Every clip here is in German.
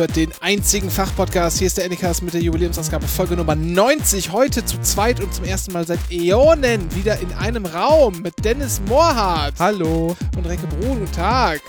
hört den einzigen Fachpodcast. Hier ist der Anycast mit der Jubiläumsausgabe Folge Nummer 90. Heute zu zweit und zum ersten Mal seit Äonen wieder in einem Raum mit Dennis Mohrhardt. Hallo. Und Recke Brun. Guten Tag.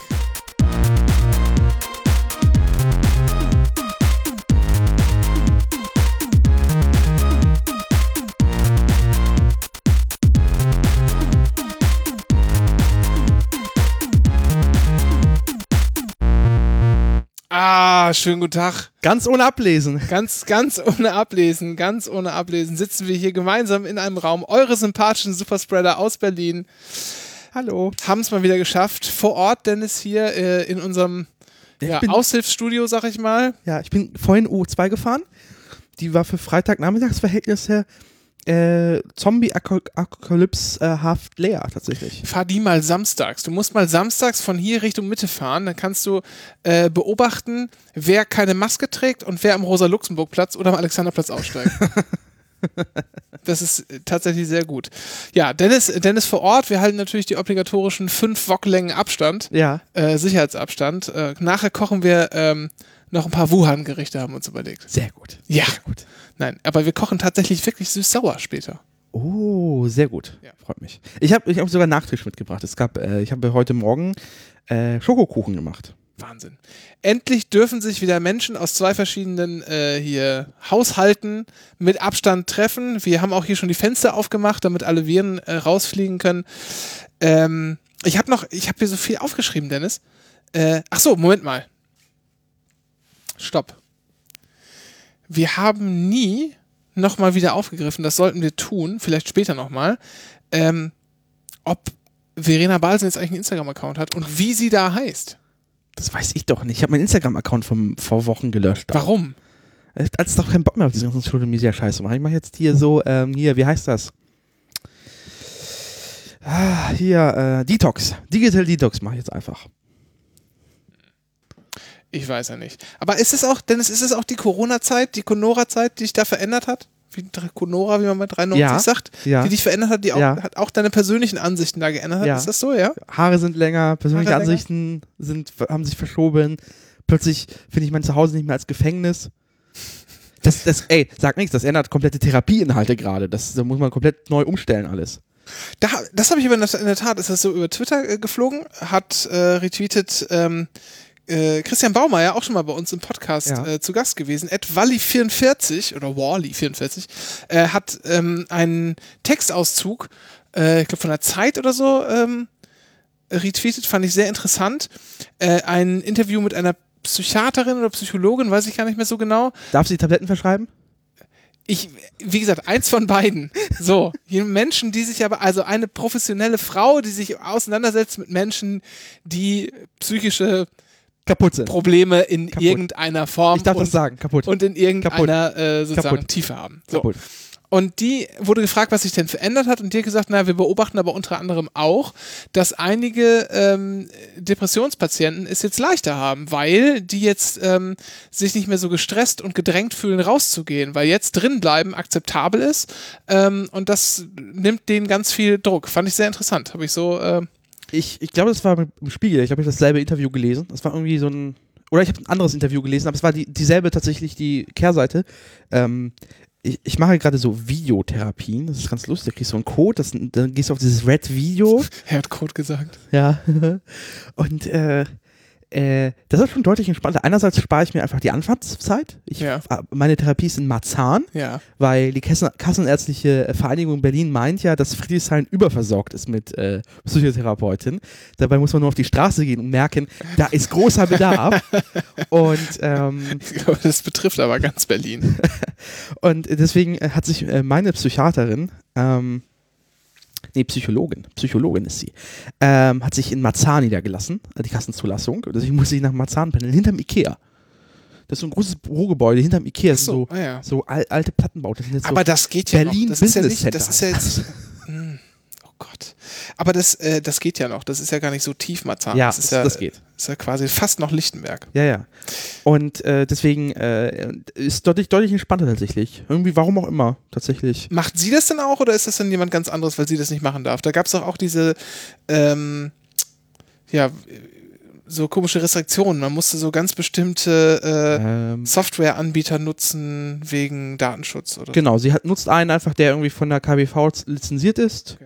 Schönen guten Tag. Ganz ohne Ablesen. Ganz, ganz ohne Ablesen, ganz ohne Ablesen sitzen wir hier gemeinsam in einem Raum. Eure sympathischen Superspreader aus Berlin. Hallo. Haben es mal wieder geschafft. Vor Ort, Dennis, hier äh, in unserem ja, Aushilfsstudio, sag ich mal. Ja, ich bin vorhin U2 gefahren. Die war für Freitagnachmittagsverhältnisse äh, Zombie-Apokalypse-haft leer tatsächlich. Fahr die mal samstags. Du musst mal samstags von hier Richtung Mitte fahren. Dann kannst du äh, beobachten, wer keine Maske trägt und wer am Rosa-Luxemburg-Platz oder am Alexanderplatz aussteigt. das ist äh, tatsächlich sehr gut. Ja, Dennis, Dennis vor Ort. Wir halten natürlich die obligatorischen 5 Wok-Längen Abstand. Ja. Äh, Sicherheitsabstand. Äh, nachher kochen wir ähm, noch ein paar Wuhan-Gerichte, haben wir uns überlegt. Sehr gut. Ja. Sehr gut. Nein, aber wir kochen tatsächlich wirklich süß-sauer später. Oh, sehr gut. Ja. Freut mich. Ich habe ich hab sogar Nachtisch mitgebracht. Es gab, äh, ich habe heute Morgen äh, Schokokuchen gemacht. Wahnsinn. Endlich dürfen sich wieder Menschen aus zwei verschiedenen äh, hier Haushalten mit Abstand treffen. Wir haben auch hier schon die Fenster aufgemacht, damit alle Viren äh, rausfliegen können. Ähm, ich habe noch, ich habe hier so viel aufgeschrieben, Dennis. Äh, ach so, Moment mal. Stopp. Wir haben nie nochmal wieder aufgegriffen, das sollten wir tun, vielleicht später nochmal, ähm, ob Verena Balsen jetzt eigentlich einen Instagram-Account hat und wie sie da heißt. Das weiß ich doch nicht. Ich habe meinen Instagram-Account vor Wochen gelöscht. Warum? Als doch keinen Bock mehr auf diese ganzen Social Media Scheiße machen. Ich mache jetzt hier so, ähm, hier, wie heißt das? Ah, hier, äh, Detox. Digital Detox mache ich jetzt einfach. Ich weiß ja nicht. Aber ist es auch, Dennis, ist es auch die Corona-Zeit, die Conora-Zeit, die sich da verändert hat? Wie Conora, wie man bei 93 Ja, sagt, ja. die dich verändert hat, die auch, Ja. hat auch deine persönlichen Ansichten da geändert hat. Ja. Ist das so, ja? Haare sind länger, persönliche Haare länger? Ansichten sind, haben sich verschoben. Plötzlich finde ich mein Zuhause nicht mehr als Gefängnis. Das, das, ey, sag nichts, das ändert komplette Therapieinhalte gerade. Das da muss man komplett neu umstellen alles. Da, das habe ich aber in der, in der Tat, ist das so über Twitter äh, geflogen, hat äh, retweetet ähm, äh, Christian Baumeier, auch schon mal bei uns im Podcast Ja. äh, zu Gast gewesen, at Wally44 oder Wally44, äh, hat ähm, einen Textauszug, äh, ich glaube von der Zeit oder so, ähm, retweetet, fand ich sehr interessant. Äh, ein Interview mit einer Psychiaterin oder Psychologin, weiß ich gar nicht mehr so genau. Darf sie Tabletten verschreiben? Ich, wie gesagt, eins von beiden. So, Menschen, die sich aber, also eine professionelle Frau, die sich auseinandersetzt mit Menschen, die psychische Kaputt sind. Probleme in Kaputt. irgendeiner Form Ich darf und, das sagen, kaputt. und in irgendeiner äh, sozusagen Kaputt. Tiefe haben. So. kaputt. Und die wurde gefragt, was sich denn verändert hat, und die hat gesagt, na, wir beobachten aber unter anderem auch, dass einige ähm, Depressionspatienten es jetzt leichter haben, weil die jetzt ähm, sich nicht mehr so gestresst und gedrängt fühlen, rauszugehen, weil jetzt drin bleiben akzeptabel ist ähm, und das nimmt denen ganz viel Druck. Fand ich sehr interessant. Habe ich so, äh, Ich, ich glaube, das war im Spiegel. Ich habe dasselbe Interview gelesen. Das war irgendwie so ein. Oder ich habe ein anderes Interview gelesen, aber es war die, dieselbe tatsächlich, die Kehrseite. Ähm, ich, ich mache gerade so Videotherapien. Das ist ganz lustig. Da kriegst du einen Code, das, dann gehst du auf dieses Red Video. er hat Code gesagt. Ja. Und äh, äh, das ist schon deutlich entspannter. Einerseits spare ich mir einfach die Anfahrtszeit. Ich, Ja. Meine Therapie ist in Marzahn, Ja. weil die Kassen, Kassenärztliche Vereinigung Berlin meint ja, dass Friedrichshain überversorgt ist mit äh, Psychotherapeuten. Dabei muss man nur auf die Straße gehen und merken, da ist großer Bedarf. und, ähm, Ich glaube, das betrifft aber ganz Berlin. und deswegen äh, hat sich äh, meine Psychiaterin, ähm, nee, Psychologin, Psychologin ist sie, ähm, hat sich in Marzahn niedergelassen, äh, die Kassenzulassung. Deswegen muss ich nach Marzahn pendeln, hinterm Ikea. Das ist so ein großes Bürogebäude hinterm Ikea. So, so, ah, ja. so al alte Plattenbauten. Das sind jetzt Aber so das geht ja Berlin noch. Das ist ja Business nicht, das ist ja jetzt. Gott. Aber das, äh, das geht ja noch. Das ist ja gar nicht so tief, Marzahn. Ja, das ist das- ja, das geht. Ist ja quasi fast noch Lichtenberg. Ja, ja. Und äh, deswegen äh, ist deutlich, deutlich entspannter tatsächlich. Irgendwie, warum auch immer, tatsächlich. Macht sie das denn auch oder ist das dann jemand ganz anderes, weil sie das nicht machen darf? Da gab es doch auch diese, ähm, ja, so komische Restriktionen. Man musste so ganz bestimmte äh, Ähm, Softwareanbieter nutzen wegen Datenschutz oder genau, sie hat, nutzt einen einfach, der irgendwie von der KBV lizenziert ist.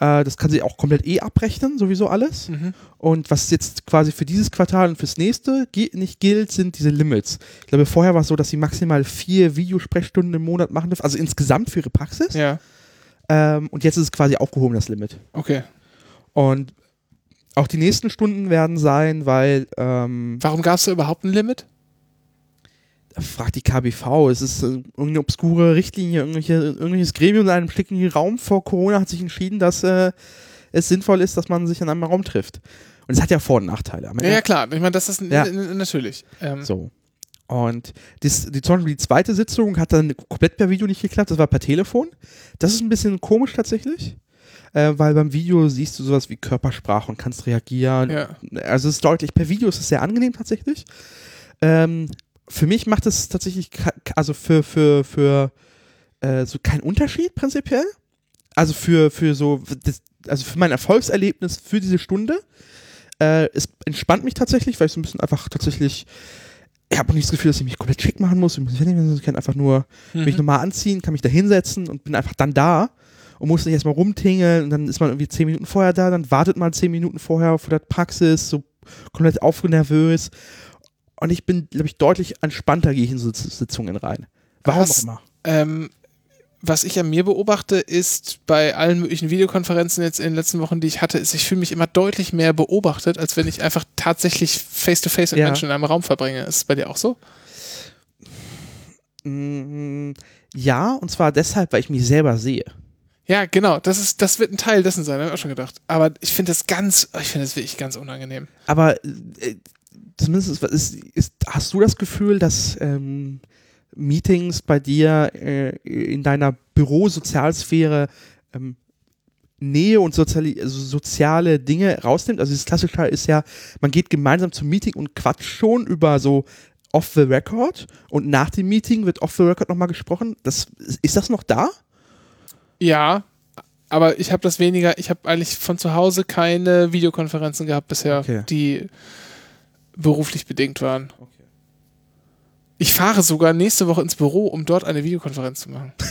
Äh, das kann sie auch komplett eh abrechnen, sowieso alles. Mhm. Und was jetzt quasi für dieses Quartal und fürs nächste nicht gilt, sind diese Limits. Ich glaube, vorher war es so, dass sie maximal vier Videosprechstunden im Monat machen darf, also insgesamt für ihre Praxis. Ja, Ähm, und jetzt ist es quasi aufgehoben, das Limit. okay. Und auch die nächsten Stunden werden sein, weil, ähm, Warum gab es da überhaupt ein Limit? Fragt die KBV, es ist äh, irgendeine obskure Richtlinie, irgendwelche, irgendwelches Gremium in einem schicken Raum vor Corona hat sich entschieden, dass äh, es sinnvoll ist, dass man sich in einem Raum trifft. Und es hat ja Vor- und Nachteile. Ja, ja klar. Ich meine, das ist Ja. natürlich. Ähm, So. Und dies, die, zum Beispiel die zweite Sitzung hat dann komplett per Video nicht geklappt, das war per Telefon. Das ist ein bisschen komisch tatsächlich, äh, weil beim Video siehst du sowas wie Körpersprache und kannst reagieren. Ja. Also es ist deutlich, per Video ist es sehr angenehm tatsächlich. Ähm, für mich macht es tatsächlich, also für, für, für äh, so keinen Unterschied prinzipiell. Also für, für so, das, also für mein Erfolgserlebnis für diese Stunde. Äh, es entspannt mich tatsächlich, weil ich so ein bisschen einfach tatsächlich, ich habe nicht das Gefühl, dass ich mich komplett schick machen muss. Ich muss- ich kann einfach nur mich Mhm. normal anziehen, kann mich da hinsetzen und bin einfach dann da und muss nicht erstmal rumtingeln und dann ist man irgendwie zehn Minuten vorher da, dann wartet man zehn Minuten vorher vor der Praxis, so komplett aufgenervös. Und ich bin, glaube ich, deutlich entspannter gehe ich in so Sitz- Sitzungen rein. Warum Was- auch immer. Ähm, was ich an mir beobachte, ist bei allen möglichen Videokonferenzen jetzt in den letzten Wochen, die ich hatte, ist, ich fühle mich immer deutlich mehr beobachtet, als wenn ich einfach tatsächlich face-to-face mit Ja. Menschen in einem Raum verbringe. Ist es bei dir auch so? Mm, Ja, und zwar deshalb, weil ich mich selber sehe. Ja, genau. Das, ist, das wird ein Teil dessen sein, habe ich auch schon gedacht. Aber ich finde das ganz, ich finde das wirklich ganz unangenehm. Aber äh, zumindest ist, ist, ist, hast du das Gefühl, dass ähm, Meetings bei dir äh, in deiner Bürosozialsphäre ähm, Nähe und soziali also soziale Dinge rausnimmt? Also das Klassische ist ja, man geht gemeinsam zum Meeting und quatscht schon über so off the record und nach dem Meeting wird off the record nochmal gesprochen. Das, ist das noch da? Ja, aber ich habe das weniger, ich habe eigentlich von zu Hause keine Videokonferenzen gehabt bisher, Okay. die beruflich bedingt waren. Ich fahre sogar nächste Woche ins Büro, um dort eine Videokonferenz zu machen.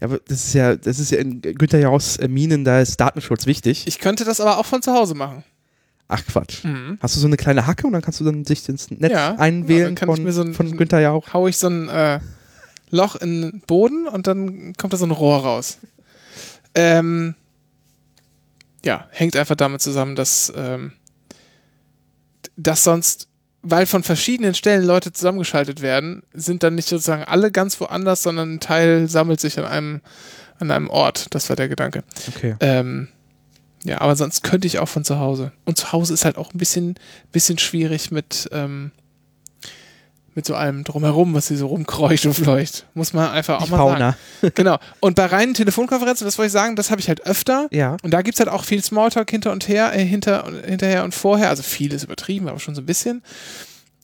Ja, aber das ist ja, das ist ja in Günther Jauchs äh, Minen, da ist Datenschutz wichtig. Ich könnte das aber auch von zu Hause machen. Ach Quatsch. Mhm. Hast du so eine kleine Hacke und dann kannst du dann dich ins Netz Ja, ja, einwählen dann kann ich von, mir so ein- von Günther Jauch? Hau ich so ein äh, Loch in den Boden und dann kommt da so ein Rohr raus. Ähm, ja, hängt einfach damit zusammen, dass, ähm, dass sonst, weil von verschiedenen Stellen Leute zusammengeschaltet werden, sind dann nicht sozusagen alle ganz woanders, sondern ein Teil sammelt sich an einem, an einem Ort. Das war der Gedanke. Okay. Ähm, ja, aber sonst könnte ich auch von zu Hause. Und zu Hause ist halt auch ein bisschen, bisschen schwierig mit, ähm, mit so allem drumherum, was hier so rumkreucht und fleucht. Muss man einfach auch Die mal Fauna. sagen. Genau. Und bei reinen Telefonkonferenzen, das wollte ich sagen, das habe ich halt öfter. Ja. Und da gibt es halt auch viel Smalltalk hinter und her, äh, hinter, hinterher und vorher. Also viel ist übertrieben, aber schon so ein bisschen.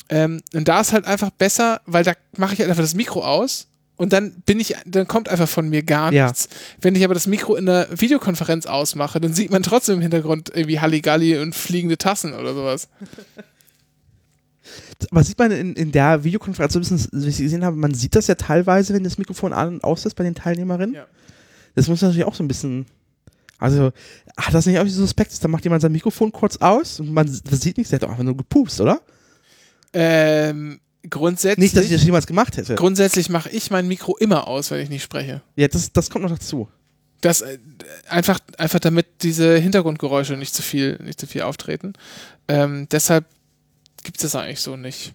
Ähm, und da ist halt einfach besser, weil da mache ich halt einfach das Mikro aus und dann bin ich, dann kommt einfach von mir gar Ja. nichts. Wenn ich aber das Mikro in der Videokonferenz ausmache, dann sieht man trotzdem im Hintergrund irgendwie Halligalli und fliegende Tassen oder sowas. Aber sieht man in, in der Videokonferenz, so ein bisschen, wie ich gesehen habe, man sieht das ja teilweise, wenn das Mikrofon an und aus ist bei den Teilnehmerinnen. Ja. Das muss natürlich auch so ein bisschen. Also, hat das nicht auch so Suspekt, dann macht jemand sein Mikrofon kurz aus und man sieht nichts, der hat doch einfach nur gepupst, oder? Ähm, grundsätzlich, Nicht, dass ich das jemals gemacht hätte. grundsätzlich mache ich mein Mikro immer aus, wenn ich nicht spreche. Ja, das, das kommt noch dazu. Das äh, einfach, einfach damit diese Hintergrundgeräusche nicht zu viel, nicht zu viel auftreten. Ähm, deshalb gibt es das eigentlich so nicht.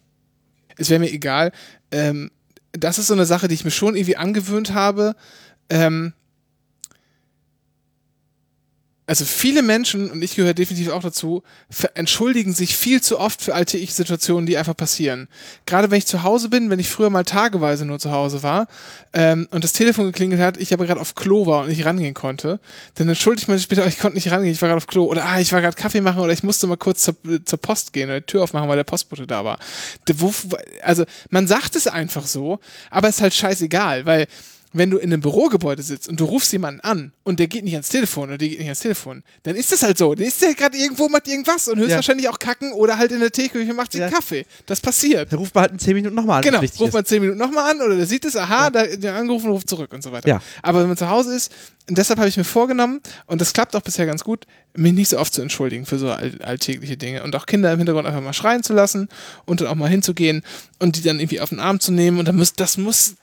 Es wäre mir egal. Ähm, das ist so eine Sache, die ich mir schon irgendwie angewöhnt habe. Ähm, also viele Menschen, und ich gehöre definitiv auch dazu, entschuldigen sich viel zu oft für alltägliche Situationen, die einfach passieren. Gerade wenn ich zu Hause bin, wenn ich früher mal tageweise nur zu Hause war ähm, und das Telefon geklingelt hat, ich aber gerade auf Klo war und nicht rangehen konnte, dann entschuldigt man sich oh, ich konnte nicht rangehen, ich war gerade auf Klo oder ah, ich war gerade Kaffee machen oder ich musste mal kurz zur, zur Post gehen oder die Tür aufmachen, weil der Postbote da war. Also man sagt es einfach so, aber es ist halt scheißegal, weil wenn du in einem Bürogebäude sitzt und du rufst jemanden an und der geht nicht ans Telefon oder die geht nicht ans Telefon, dann ist das halt so. Dann ist der gerade irgendwo, macht irgendwas und höchstwahrscheinlich auch kacken oder halt in der Teeküche macht sich Ja. Kaffee. Das passiert. Da ruft man halt in 10 Minuten nochmal an. Genau, ruft man zehn Minuten nochmal an oder der sieht es, aha, da, der angerufen, ruft zurück und so weiter. Ja. Aber wenn man zu Hause ist, und deshalb habe ich mir vorgenommen, und das klappt auch bisher ganz gut, mich nicht so oft zu entschuldigen für so all, alltägliche Dinge und auch Kinder im Hintergrund einfach mal schreien zu lassen und dann auch mal hinzugehen und die dann irgendwie auf den Arm zu nehmen und dann muss, das muss,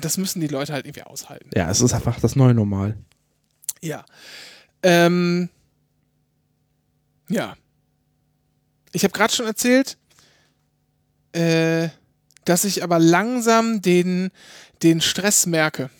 das müssen die Leute halt irgendwie aushalten. Ja, es ist einfach das neue Normal. Ja. Ähm, ja. Ich habe gerade schon erzählt, äh, dass ich aber langsam den, den Stress merke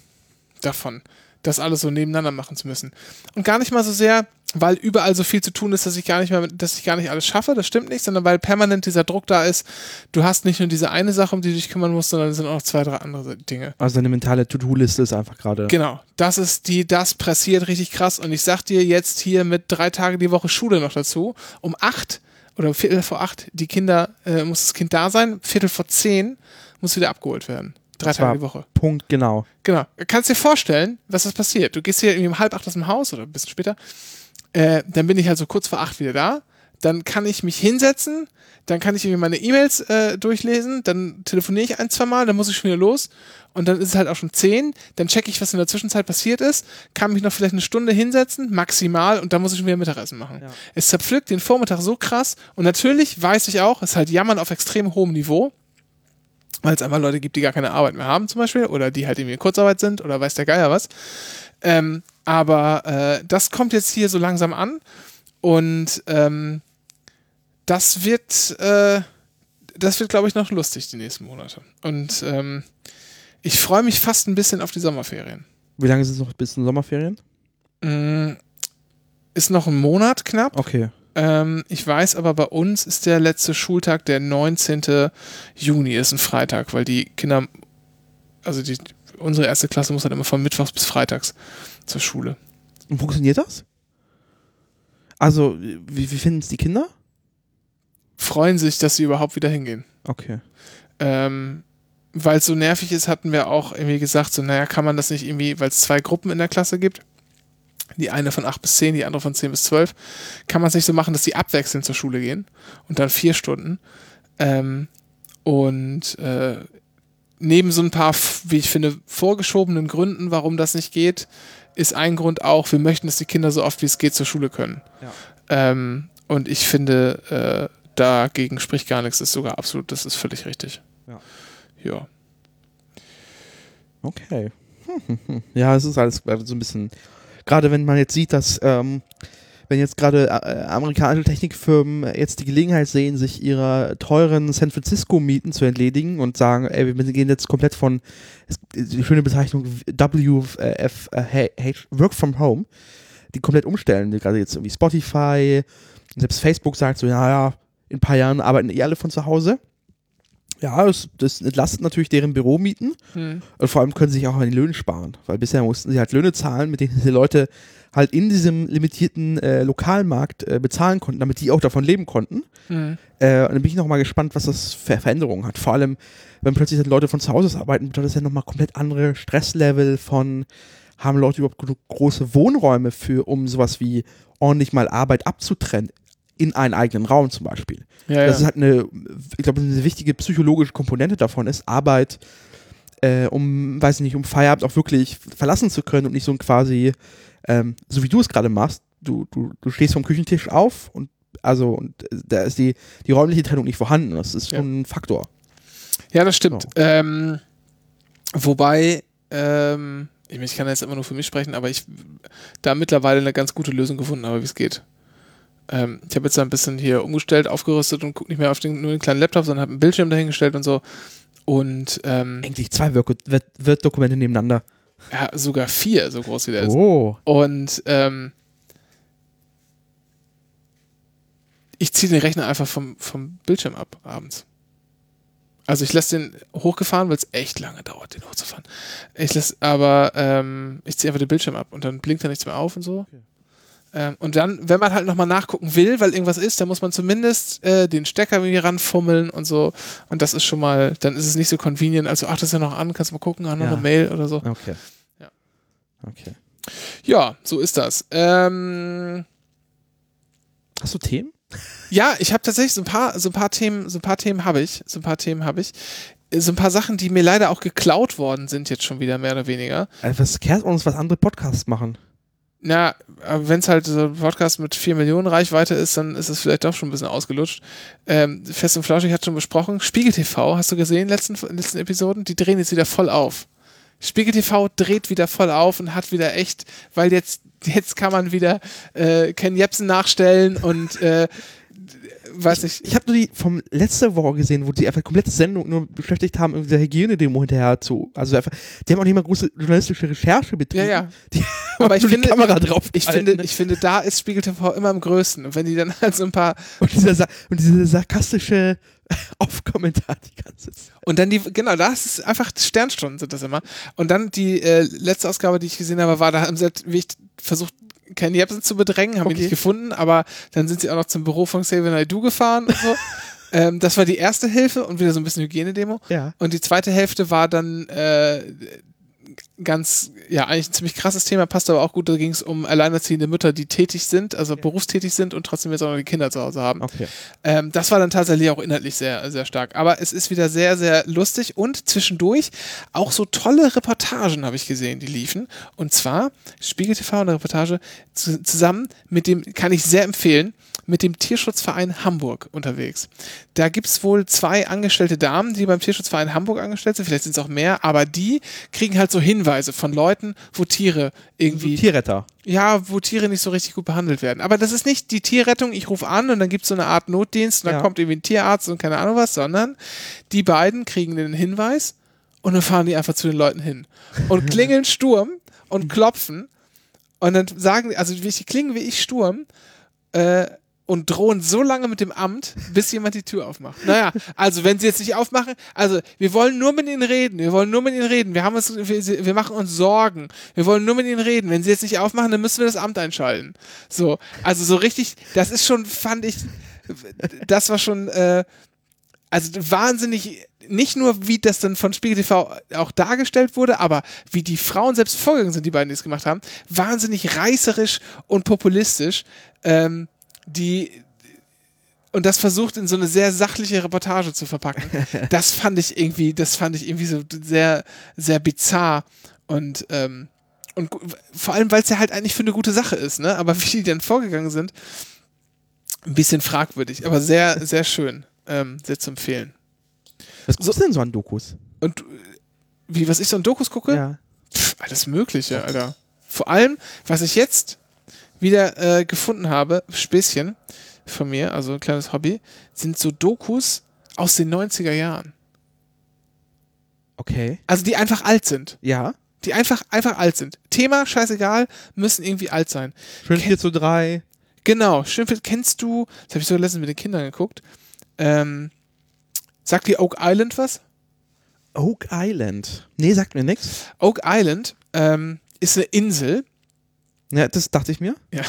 davon, das alles so nebeneinander machen zu müssen. Und gar nicht mal so sehr, weil überall so viel zu tun ist, dass ich gar nicht mehr, dass ich gar nicht alles schaffe, das stimmt nicht, sondern weil permanent dieser Druck da ist, du hast nicht nur diese eine Sache, um die du dich kümmern musst, sondern es sind auch noch zwei, drei andere Dinge. Also deine mentale To-Do-Liste ist einfach gerade. Genau, das ist die, das pressiert richtig krass. Und ich sag dir jetzt hier mit drei Tage die Woche Schule noch dazu. Um acht oder um Viertel vor acht, die Kinder, äh, muss das Kind da sein. Viertel vor zehn muss wieder abgeholt werden. Drei Das Tage die Woche. Punkt, genau. Genau. Kannst dir vorstellen, was das passiert. Du gehst hier irgendwie um halb acht aus dem Haus oder ein bisschen später. Äh, dann bin ich halt so kurz vor acht wieder da. Dann kann ich mich hinsetzen. Dann kann ich irgendwie meine E-Mails äh, durchlesen. Dann telefoniere ich ein, zwei Mal. Dann muss ich schon wieder los. Und dann ist es halt auch schon zehn. Dann checke ich, was in der Zwischenzeit passiert ist. Kann mich noch vielleicht eine Stunde hinsetzen, maximal. Und dann muss ich schon wieder Mittagessen machen. Ja. Es zerpflückt den Vormittag so krass. Und natürlich weiß ich auch, es ist halt Jammern auf extrem hohem Niveau weil es einfach Leute gibt, die gar keine Arbeit mehr haben zum Beispiel oder die halt irgendwie in Kurzarbeit sind oder weiß der Geier was. Ähm, aber äh, das kommt jetzt hier so langsam an und ähm, das wird, äh, das wird, glaube ich, noch lustig die nächsten Monate. Und ähm, ich freue mich fast ein bisschen auf die Sommerferien. Wie lange sind es noch bis in Sommerferien? Mm, ist noch ein Monat knapp. Okay. Ähm, ich weiß aber, bei uns ist der letzte Schultag der 19. Juni, ist ein Freitag, weil die Kinder, also die, unsere erste Klasse muss halt immer von Mittwochs bis Freitags zur Schule. Und funktioniert das? Also, wie, wie finden es die Kinder? Freuen sich, dass sie überhaupt wieder hingehen. Okay. Ähm, weil es so nervig ist, hatten wir auch irgendwie gesagt, so, naja, kann man das nicht irgendwie, weil es zwei Gruppen in der Klasse gibt, die eine von 8 bis 10, die andere von 10 bis 12, kann man es nicht so machen, dass die abwechselnd zur Schule gehen und dann vier Stunden. Ähm, und äh, neben so ein paar, wie ich finde, vorgeschobenen Gründen, warum das nicht geht, ist ein Grund auch, wir möchten, dass die Kinder so oft wie es geht zur Schule können. Ja. Ähm, und ich finde, äh, dagegen spricht gar nichts, ist sogar absolut, das ist völlig richtig. Ja. Ja. Okay. Ja, es ist alles gerade so ein bisschen. Gerade wenn man jetzt sieht, dass, ähm, wenn jetzt gerade äh, amerikanische Technikfirmen jetzt die Gelegenheit sehen, sich ihrer teuren San Francisco-Mieten zu entledigen und sagen, ey, wir gehen jetzt komplett von, gibt die schöne Bezeichnung WFH, Work from Home, die komplett umstellen, gerade jetzt irgendwie Spotify, selbst Facebook sagt so, ja, ja, in ein paar Jahren arbeiten eh alle von zu Hause. Ja, das, das entlastet natürlich deren Büromieten. Hm. Und vor allem können sie sich auch an den Löhnen sparen, weil bisher mussten sie halt Löhne zahlen, mit denen diese Leute halt in diesem limitierten äh, Lokalmarkt äh, bezahlen konnten, damit die auch davon leben konnten. Hm. Äh, und dann bin ich nochmal gespannt, was das für Veränderungen hat. Vor allem, wenn plötzlich dann Leute von zu Hause aus arbeiten, bedeutet das ja nochmal komplett andere Stresslevel von, haben Leute überhaupt große Wohnräume für, um sowas wie ordentlich mal Arbeit abzutrennen in einen eigenen Raum zum Beispiel. Ja, Das ist ja. halt eine, ich glaube, eine wichtige psychologische Komponente davon ist, Arbeit, äh, um, weiß ich nicht, um Feierabend auch wirklich verlassen zu können und nicht so ein quasi, ähm, so wie du es gerade machst, du, du, du stehst vom Küchentisch auf und also und äh, da ist die, die räumliche Trennung nicht vorhanden. Das ist Ja. schon ein Faktor. ja, das stimmt. So. Ähm, wobei, ähm, ich kann jetzt immer nur für mich sprechen, aber ich da mittlerweile eine ganz gute Lösung gefunden habe, wie es geht. Ähm, ich habe jetzt ein bisschen hier umgestellt, aufgerüstet und gucke nicht mehr auf den, nur den kleinen Laptop, sondern habe einen Bildschirm dahingestellt und so. Und ähm, Eigentlich zwei Word- Word- Word-Dokumente nebeneinander. ja, sogar vier, so groß wie der ist. Oh. Und ähm, ich ziehe den Rechner einfach vom, vom Bildschirm ab abends. Also ich lasse den hochgefahren, weil es echt lange dauert, den hochzufahren. Ich lasse, aber ähm, ich ziehe einfach den Bildschirm ab und dann blinkt er nichts mehr auf und so. Okay. Ähm, und dann, wenn man halt nochmal nachgucken will, weil irgendwas ist, dann muss man zumindest äh, den Stecker irgendwie ranfummeln und so. Und das ist schon mal, dann ist es nicht so convenient. Also, ach, das ist ja noch an, kannst mal gucken, an noch Ja. eine Mail oder so. Okay. Ja. Okay. Ja, so ist das. Ähm, Hast du Themen? ja, ich habe tatsächlich so ein paar, so ein paar Themen, so ein paar Themen habe ich, so ein paar Themen habe ich. Äh, So ein paar Sachen, die mir leider auch geklaut worden sind, jetzt schon wieder mehr oder weniger. Äh, Was kehrt uns, was andere Podcasts machen? Na, wenn es halt so ein Podcast mit 4 Millionen Reichweite ist, dann ist es vielleicht doch schon ein bisschen ausgelutscht. Ähm, Fest und Flauschig hat schon besprochen. Spiegel TV, hast du gesehen, letzten, letzten Episoden? Die drehen jetzt wieder voll auf. Spiegel TV dreht wieder voll auf und hat wieder echt, weil jetzt, jetzt kann man wieder äh, Ken Jebsen nachstellen und äh, weiß nicht. Ich habe nur die vom letzte Woche gesehen, wo die einfach komplette Sendung nur beschäftigt haben, mit der Hygienedemo hinterher zu. Also einfach, die haben auch nicht mal große journalistische Recherche betrieben. Ja, ja. Die Aber ich finde, die Kamera drauf. ich finde, ich finde, da ist Spiegel TV immer am größten. Und wenn die dann halt so ein paar und dieser, und dieser sarkastische Aufkommentar die ganze Zeit. Und dann die, genau, das ist einfach Sternstunden sind das immer. Und dann die äh, letzte Ausgabe, die ich gesehen habe, war, da haben sie halt wirklich versucht, Ken Jebsen zu bedrängen, haben ihn Okay. nicht gefunden, aber dann sind sie auch noch zum Büro von Xavier Naidoo gefahren und so. ähm, das war die erste Hilfe und wieder so ein bisschen Hygienedemo. Ja. Und die zweite Hälfte war dann äh, ganz, ja, eigentlich ein ziemlich krasses Thema, passt aber auch gut. Da ging es um alleinerziehende Mütter, die tätig sind, also berufstätig sind und trotzdem jetzt auch noch die Kinder zu Hause haben. Okay. Ähm, das war dann tatsächlich auch inhaltlich sehr, sehr stark. Aber es ist wieder sehr, sehr lustig und zwischendurch auch so tolle Reportagen habe ich gesehen, die liefen. Und zwar Spiegel TV eine Reportage zu, zusammen mit dem, kann ich sehr empfehlen, mit dem Tierschutzverein Hamburg unterwegs. Da gibt es wohl zwei angestellte Damen, die beim Tierschutzverein Hamburg angestellt sind, vielleicht sind es auch mehr, aber die kriegen halt so Hinweise von Leuten, wo Tiere irgendwie Tierretter. ja, wo Tiere nicht so richtig gut behandelt werden. Aber das ist nicht die Tierrettung, ich rufe an und dann gibt es so eine Art Notdienst und dann Ja. kommt irgendwie ein Tierarzt und keine Ahnung was, sondern die beiden kriegen den Hinweis und dann fahren die einfach zu den Leuten hin und klingeln Sturm und klopfen und dann sagen, die- also ich klingen wie ich Sturm äh, und drohen so lange mit dem Amt, bis jemand die Tür aufmacht. Naja, also wenn sie jetzt nicht aufmachen, also wir wollen nur mit ihnen reden, wir wollen nur mit ihnen reden, wir haben uns, wir, wir machen uns Sorgen, wir wollen nur mit ihnen reden. Wenn sie jetzt nicht aufmachen, dann müssen wir das Amt einschalten. So, also so richtig, das ist schon, fand ich, das war schon, äh, also wahnsinnig, nicht nur wie das dann von Spiegel TV auch dargestellt wurde, aber wie die Frauen selbst vorgegangen sind, die beiden, die es gemacht haben, wahnsinnig reißerisch und populistisch, ähm, die und das versucht in so eine sehr sachliche Reportage zu verpacken. Das fand ich irgendwie, das fand ich irgendwie so sehr, sehr bizarr und ähm, und vor allem, weil es ja halt eigentlich für eine gute Sache ist, ne? Aber wie die dann vorgegangen sind, ein bisschen fragwürdig, aber sehr, sehr schön, ähm, sehr zu empfehlen. Was guckst du denn so an Dokus? Und wie, was ich so in Dokus gucke? Ja. Pff, alles Mögliche, Alter. Vor allem, was ich jetzt wieder äh, gefunden habe, Späßchen von mir, also ein kleines Hobby, sind so Dokus aus den 90er Jahren. Okay. Also die einfach alt sind. Ja. Die einfach, einfach alt sind. Thema, scheißegal, müssen irgendwie alt sein. Schön Ken- 4 zu 3. Genau, Schönfeld kennst du, das habe ich so letztens mit den Kindern geguckt. Ähm, sagt dir Oak Island was? Oak Island. Nee, sagt mir nichts. Oak Island ähm, ist eine Insel, Ja, das dachte ich mir. Ja.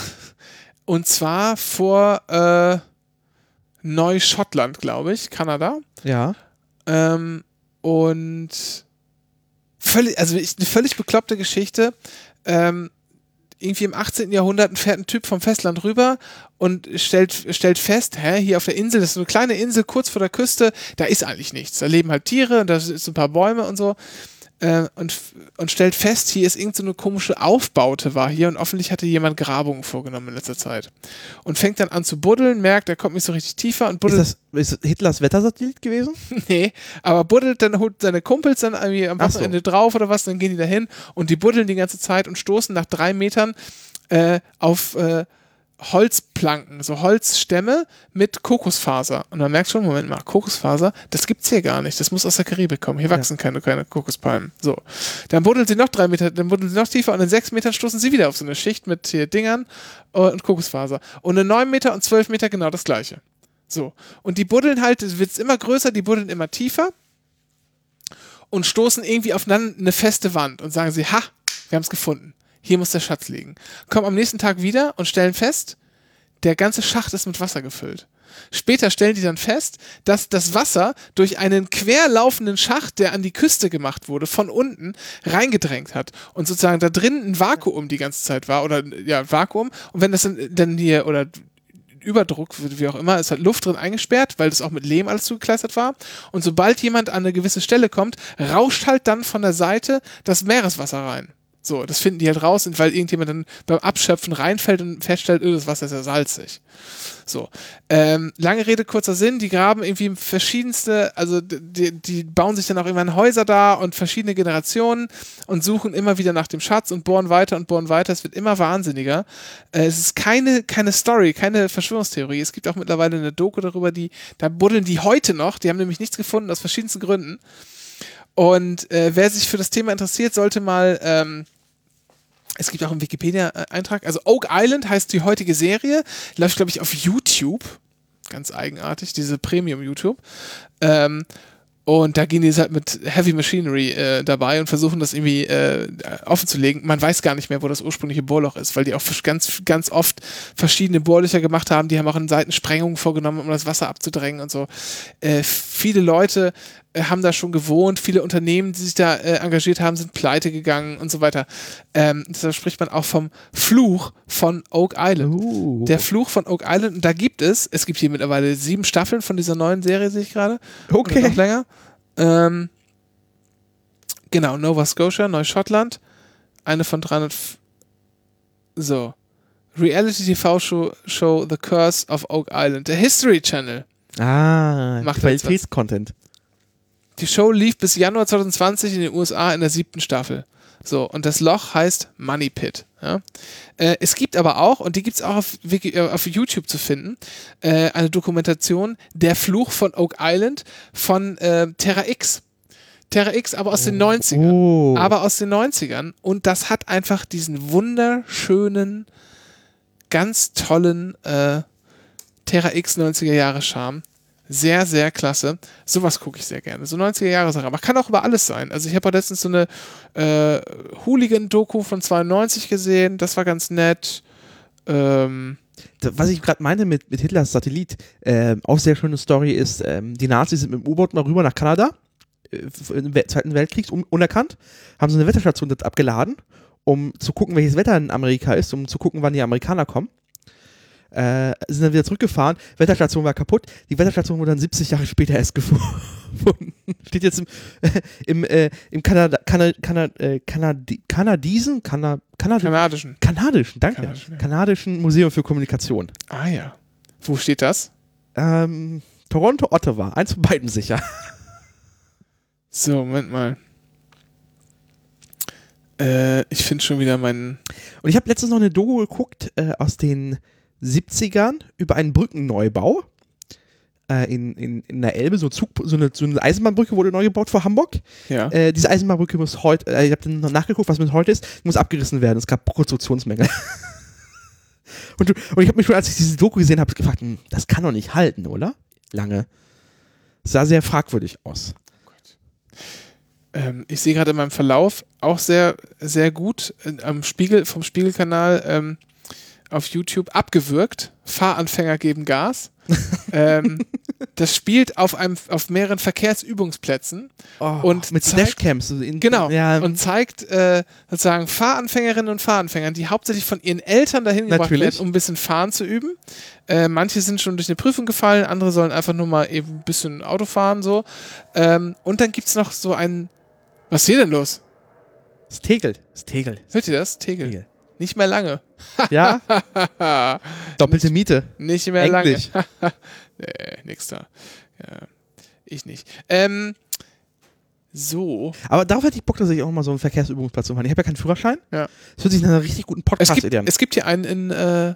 Und zwar vor äh, Neuschottland, glaube ich, Kanada. Ja. Ähm, und völlig, also eine völlig bekloppte Geschichte. Ähm, irgendwie im 18. Jahrhundert fährt ein Typ vom Festland rüber und stellt, stellt fest, hä, hier auf der Insel, das ist so eine kleine Insel kurz vor der Küste, da ist eigentlich nichts. Da leben halt Tiere und da sind ein paar Bäume und so. Äh, und, und stellt fest, hier ist irgendeine so eine komische Aufbaute war hier und offensichtlich hatte jemand Grabungen vorgenommen in letzter Zeit. Und fängt dann an zu buddeln, merkt, er kommt nicht so richtig tiefer und Ist buddelt das ist Hitlers Wettersatellit gewesen? Nee, aber buddelt, dann holt seine Kumpels dann irgendwie am Ach so. Wochenende drauf oder was, dann gehen die da hin und die buddeln die ganze Zeit und stoßen nach drei Metern äh, auf äh, Holzplanken, so Holzstämme mit Kokosfaser. Und man merkt schon, Moment mal, Kokosfaser, das gibt's hier gar nicht. Das muss aus der Karibik kommen. Hier wachsen keine, keine Kokospalmen. So. Dann buddeln sie noch drei Meter, dann buddeln sie noch tiefer und in sechs Metern stoßen sie wieder auf so eine Schicht mit hier Dingern äh, und Kokosfaser. Und in neun Meter und zwölf Meter genau das gleiche. So. Und die buddeln halt, es wird immer größer, die buddeln immer tiefer und stoßen irgendwie auf dann eine feste Wand und sagen sie, ha, wir haben es gefunden. Hier muss der Schatz liegen. Kommen am nächsten Tag wieder und stellen fest, der ganze Schacht ist mit Wasser gefüllt. Später stellen die dann fest, dass das Wasser durch einen querlaufenden Schacht, der an die Küste gemacht wurde, von unten reingedrängt hat und sozusagen da drin ein Vakuum die ganze Zeit war oder ja, Vakuum und wenn das dann, dann hier oder Überdruck, wie auch immer, ist halt Luft drin eingesperrt, weil das auch mit Lehm alles zugekleistert war. Und sobald jemand an eine gewisse Stelle kommt, rauscht halt dann von der Seite das Meereswasser rein. So, das finden die halt raus, weil irgendjemand dann beim Abschöpfen reinfällt und feststellt, öh, das Wasser ist ja salzig. So. Ähm, lange Rede, kurzer Sinn, die graben irgendwie verschiedenste, also die, die bauen sich dann auch irgendwann Häuser da und verschiedene Generationen und suchen immer wieder nach dem Schatz und bohren weiter und bohren weiter. Es wird immer wahnsinniger. Äh, es ist keine, keine Story, keine Verschwörungstheorie. Es gibt auch mittlerweile eine Doku darüber, die, da buddeln die heute noch, die haben nämlich nichts gefunden aus verschiedensten Gründen. Und äh, wer sich für das Thema interessiert, sollte mal ähm, es gibt auch einen Wikipedia-Eintrag. Also Oak Island heißt die heutige Serie. Läuft, glaube ich, auf YouTube. Ganz eigenartig, diese Premium-YouTube. Ähm, und da gehen die halt mit Heavy Machinery äh, dabei und versuchen das irgendwie äh, offenzulegen. Man weiß gar nicht mehr, wo das ursprüngliche Bohrloch ist, weil die auch ganz, ganz oft verschiedene Bohrlöcher gemacht haben. Die haben auch in Seiten Sprengungen vorgenommen, um das Wasser abzudrängen und so. Äh, viele Leute haben da schon gewohnt, viele Unternehmen, die sich da äh, engagiert haben, sind pleite gegangen und so weiter. Ähm, deshalb spricht man auch vom Fluch von Oak Island. Uh. Der Fluch von Oak Island, und da gibt es, es gibt hier mittlerweile sieben Staffeln von dieser neuen Serie, sehe ich gerade. Okay. Noch länger. Ähm, genau, Nova Scotia, Neuschottland. Eine von 300. F so. Reality TV Show, Show The Curse of Oak Island. Der History Channel. Ah, Macht Qualitätscontent. Die Show lief bis Januar 2020 in den USA in der siebten Staffel. So, und das Loch heißt Money Pit. Ja? Äh, es gibt aber auch, und die gibt es auch auf, Wiki, äh, auf YouTube zu finden, äh, eine Dokumentation, Der Fluch von Oak Island von äh, Terra X. Terra X, aber aus den 90ern. Oh. Aber aus den 90ern. Und das hat einfach diesen wunderschönen, ganz tollen äh, Terra X 90er Jahre Charme. Sehr, sehr klasse. Sowas gucke ich sehr gerne. So 90er Jahre Sachen. Aber kann auch über alles sein. Also ich habe letztens so eine äh, Hooligan-Doku von 92 gesehen. Das war ganz nett. Ähm, Was ich gerade meinte mit, mit Hitlers Satellit, ähm, auch sehr schöne Story ist, ähm, die Nazis sind mit dem U-Boot mal rüber nach Kanada, äh, im We- Zweiten Weltkrieg, un unerkannt, haben so eine Wetterstation abgeladen, um zu gucken, welches Wetter in Amerika ist, um zu gucken, wann die Amerikaner kommen. Äh, sind dann wieder zurückgefahren, Wetterstation war kaputt, die Wetterstation wurde dann 70 Jahre später erst gefunden. Steht jetzt im, äh, im, äh, im Kanada, Kana, Kana, äh, Kanadi, Kanadiesen, Kana, Kanadi, kanadischen. kanadischen, danke, Kanadischen, ja. kanadischen Museum für Kommunikation. Ah ja. Wo steht das? Ähm, Toronto, Ottawa, eins von beiden sicher. So, Moment mal. Äh, ich finde schon wieder meinen. Und ich habe letztens noch eine Doku geguckt äh, aus den 70ern über einen Brückenneubau. Äh, in, in, in der Elbe, so, Zug, so, eine, so eine Eisenbahnbrücke wurde neu gebaut vor Hamburg. Ja. Äh, diese Eisenbahnbrücke muss heute, äh, ich habe dann noch nachgeguckt, was mit heute ist, muss abgerissen werden. Es gab Konstruktionsmängel. und, und ich habe mich schon, als ich diese Doku gesehen habe, gefragt, hm, das kann doch nicht halten, oder? Lange. Sah sehr fragwürdig aus. Ähm, ich sehe gerade in meinem Verlauf auch sehr, sehr gut äh, am Spiegel, vom Spiegelkanal ähm, auf YouTube abgewürgt. Fahranfänger geben Gas. ähm, das spielt auf einem, auf mehreren Verkehrsübungsplätzen und mit zeigt- in- Genau. Ja, Und zeigt äh, sozusagen Fahranfängerinnen und Fahranfängern, die hauptsächlich von ihren Eltern dahin gebracht Natürlich. werden, um ein bisschen fahren zu üben. Äh, manche sind schon durch eine Prüfung gefallen, andere sollen einfach nur mal eben ein bisschen Auto fahren, so. Ähm, und dann gibt es noch so einen. Was ist hier denn los? es tegelt. Es tegelt. Hört ihr das? Tegel. Tegel. Nicht mehr lange. Ja? Doppelte Miete. Nicht mehr Endlich. lange. nee, nix da. Ja, ich nicht. Ähm, so. Aber darauf hätte ich Bock, dass ich auch mal so einen Verkehrsübungsplatz machen. Ich habe ja keinen Führerschein. Ja. Das hört sich nach einer richtig guten Podcast-Idee an. es gibt hier einen in. Äh,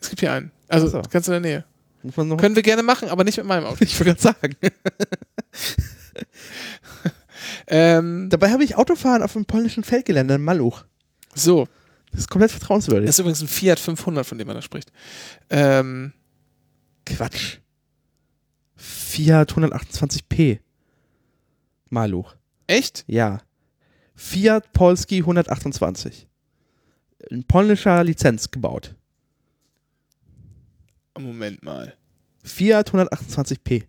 es gibt hier einen. Also so. ganz in der Nähe. Können wir gerne machen, aber nicht mit meinem Auto. ich wollte gerade sagen. Ähm, Dabei habe ich Autofahren auf dem polnischen Feldgelände in Maluch. so. Das ist komplett vertrauenswürdig. Das ist übrigens ein Fiat 500, von dem man da spricht. Ähm, Quatsch. Fiat 128p. Maluch. echt? Ja. Fiat Polski 128. in polnischer Lizenz gebaut. Moment mal. Fiat 128p.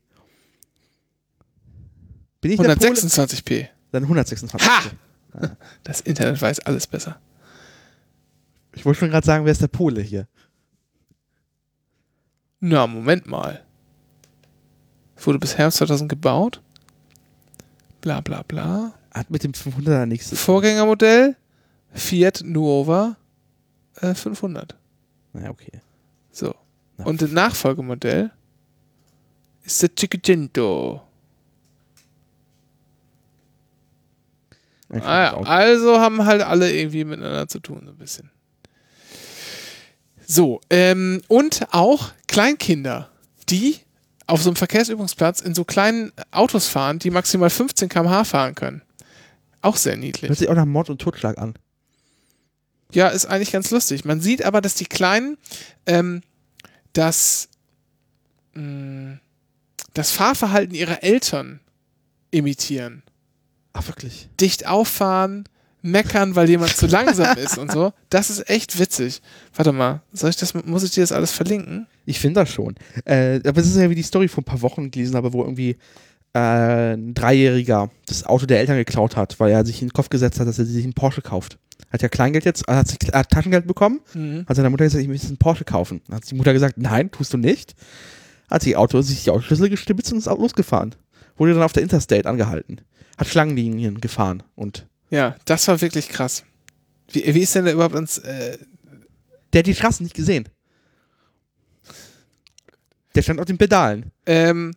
Bin ich der Pole? 126p. Dann 126p. Ha! Das Internet weiß alles besser. Ich wollte schon gerade sagen, wer ist der Pole hier? Na, Moment mal. Wurde bis Herbst 2000 gebaut? Bla bla bla. Hat mit dem 500er nichts zu tun. Vorgängermodell Fiat Nuova äh, 500. Naja, okay. So. Na. Und das Nachfolgemodell ist der Cinquecento. Ah, ja. Also haben halt alle irgendwie miteinander zu tun, so ein bisschen. So, ähm, und auch Kleinkinder, die auf so einem Verkehrsübungsplatz in so kleinen Autos fahren, die maximal 15 km/h fahren können. Auch sehr niedlich. Hört sich auch nach Mord und Totschlag an. Ja, ist eigentlich ganz lustig. Man sieht aber, dass die Kleinen ähm, das, mh, das Fahrverhalten ihrer Eltern imitieren. Ach, wirklich? Dicht auffahren, meckern, weil jemand zu langsam ist und so. Das ist echt witzig. Warte mal, soll ich das, muss ich dir das alles verlinken? Ich finde das schon. Äh, aber es ist ja wie die Story vor ein paar Wochen gelesen habe, wo irgendwie äh, ein Dreijähriger das Auto der Eltern geklaut hat, weil er sich in den Kopf gesetzt hat, dass er sich einen Porsche kauft. Hat ja Kleingeld jetzt, hat, sich, hat Taschengeld bekommen, Mhm. hat seiner Mutter gesagt, ich möchte einen Porsche kaufen. Dann hat die Mutter gesagt, nein, tust du nicht. Hat sie Auto, sich die Autoschlüssel gestibitzt und ist auch losgefahren. Wurde dann auf der Interstate angehalten. Hat Schlangenlinien gefahren und Ja, das war wirklich krass. Wie, wie ist denn der überhaupt ans. Äh, der hat die Straße nicht gesehen. Der stand auf den Pedalen. ähm,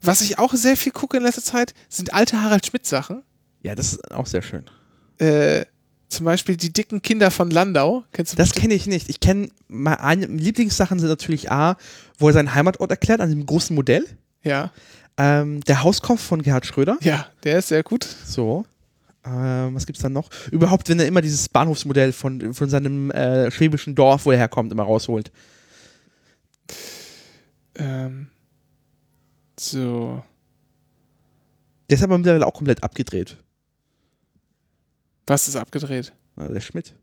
was ich auch sehr viel gucke in letzter Zeit, sind alte Harald Schmidt-Sachen. Ja, das ist auch sehr schön. Äh, zum Beispiel die dicken Kinder von Landau. Kennst du Das kenne ich nicht. Ich kenne, meine Lieblingssachen sind natürlich A, wo er seinen Heimatort erklärt, an dem großen Modell. Ja, Ähm, der Hauskopf von Gerhard Schröder. ja, der ist sehr gut. So. Ähm, was gibt's dann noch? Überhaupt, wenn er immer dieses Bahnhofsmodell von, von seinem äh, schwäbischen Dorf, wo er herkommt, immer rausholt. Ähm, so. Der ist aber mittlerweile auch komplett abgedreht. Was ist abgedreht? Na, der Schmidt.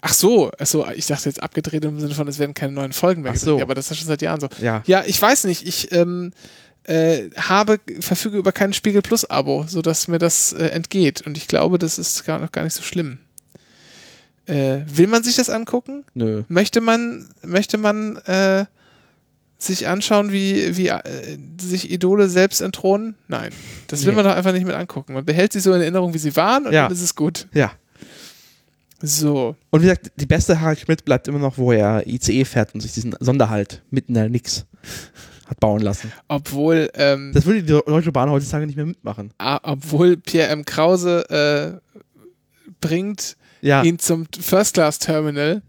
Ach so, ach so, ich dachte jetzt abgedreht im Sinne von, es werden keine neuen Folgen mehr Ach so. gedreht. Aber das ist schon seit Jahren so. Ja. Ja, ich weiß nicht. Ich ähm, äh, habe, verfüge über kein Spiegel Plus Abo, sodass mir das äh, entgeht. Und ich glaube, das ist gar noch gar nicht so schlimm. Äh, will man sich das angucken? Nö. Möchte man, möchte man äh, sich anschauen, wie, wie äh, sich Idole selbst entthronen? Nein. Das will Nee. man doch einfach nicht mit angucken. Man behält sie so in Erinnerung, wie sie waren und Ja. dann ist es gut. Ja. So. Und wie gesagt, die beste Harald Schmidt bleibt immer noch, wo er ICE fährt und sich diesen Sonderhalt mitten in der Nix hat bauen lassen. Obwohl, ähm, Das würde die Deutsche Bahn heutzutage nicht mehr mitmachen. a- obwohl Pierre M. Krause äh, bringt Ja. ihn zum First-Class-Terminal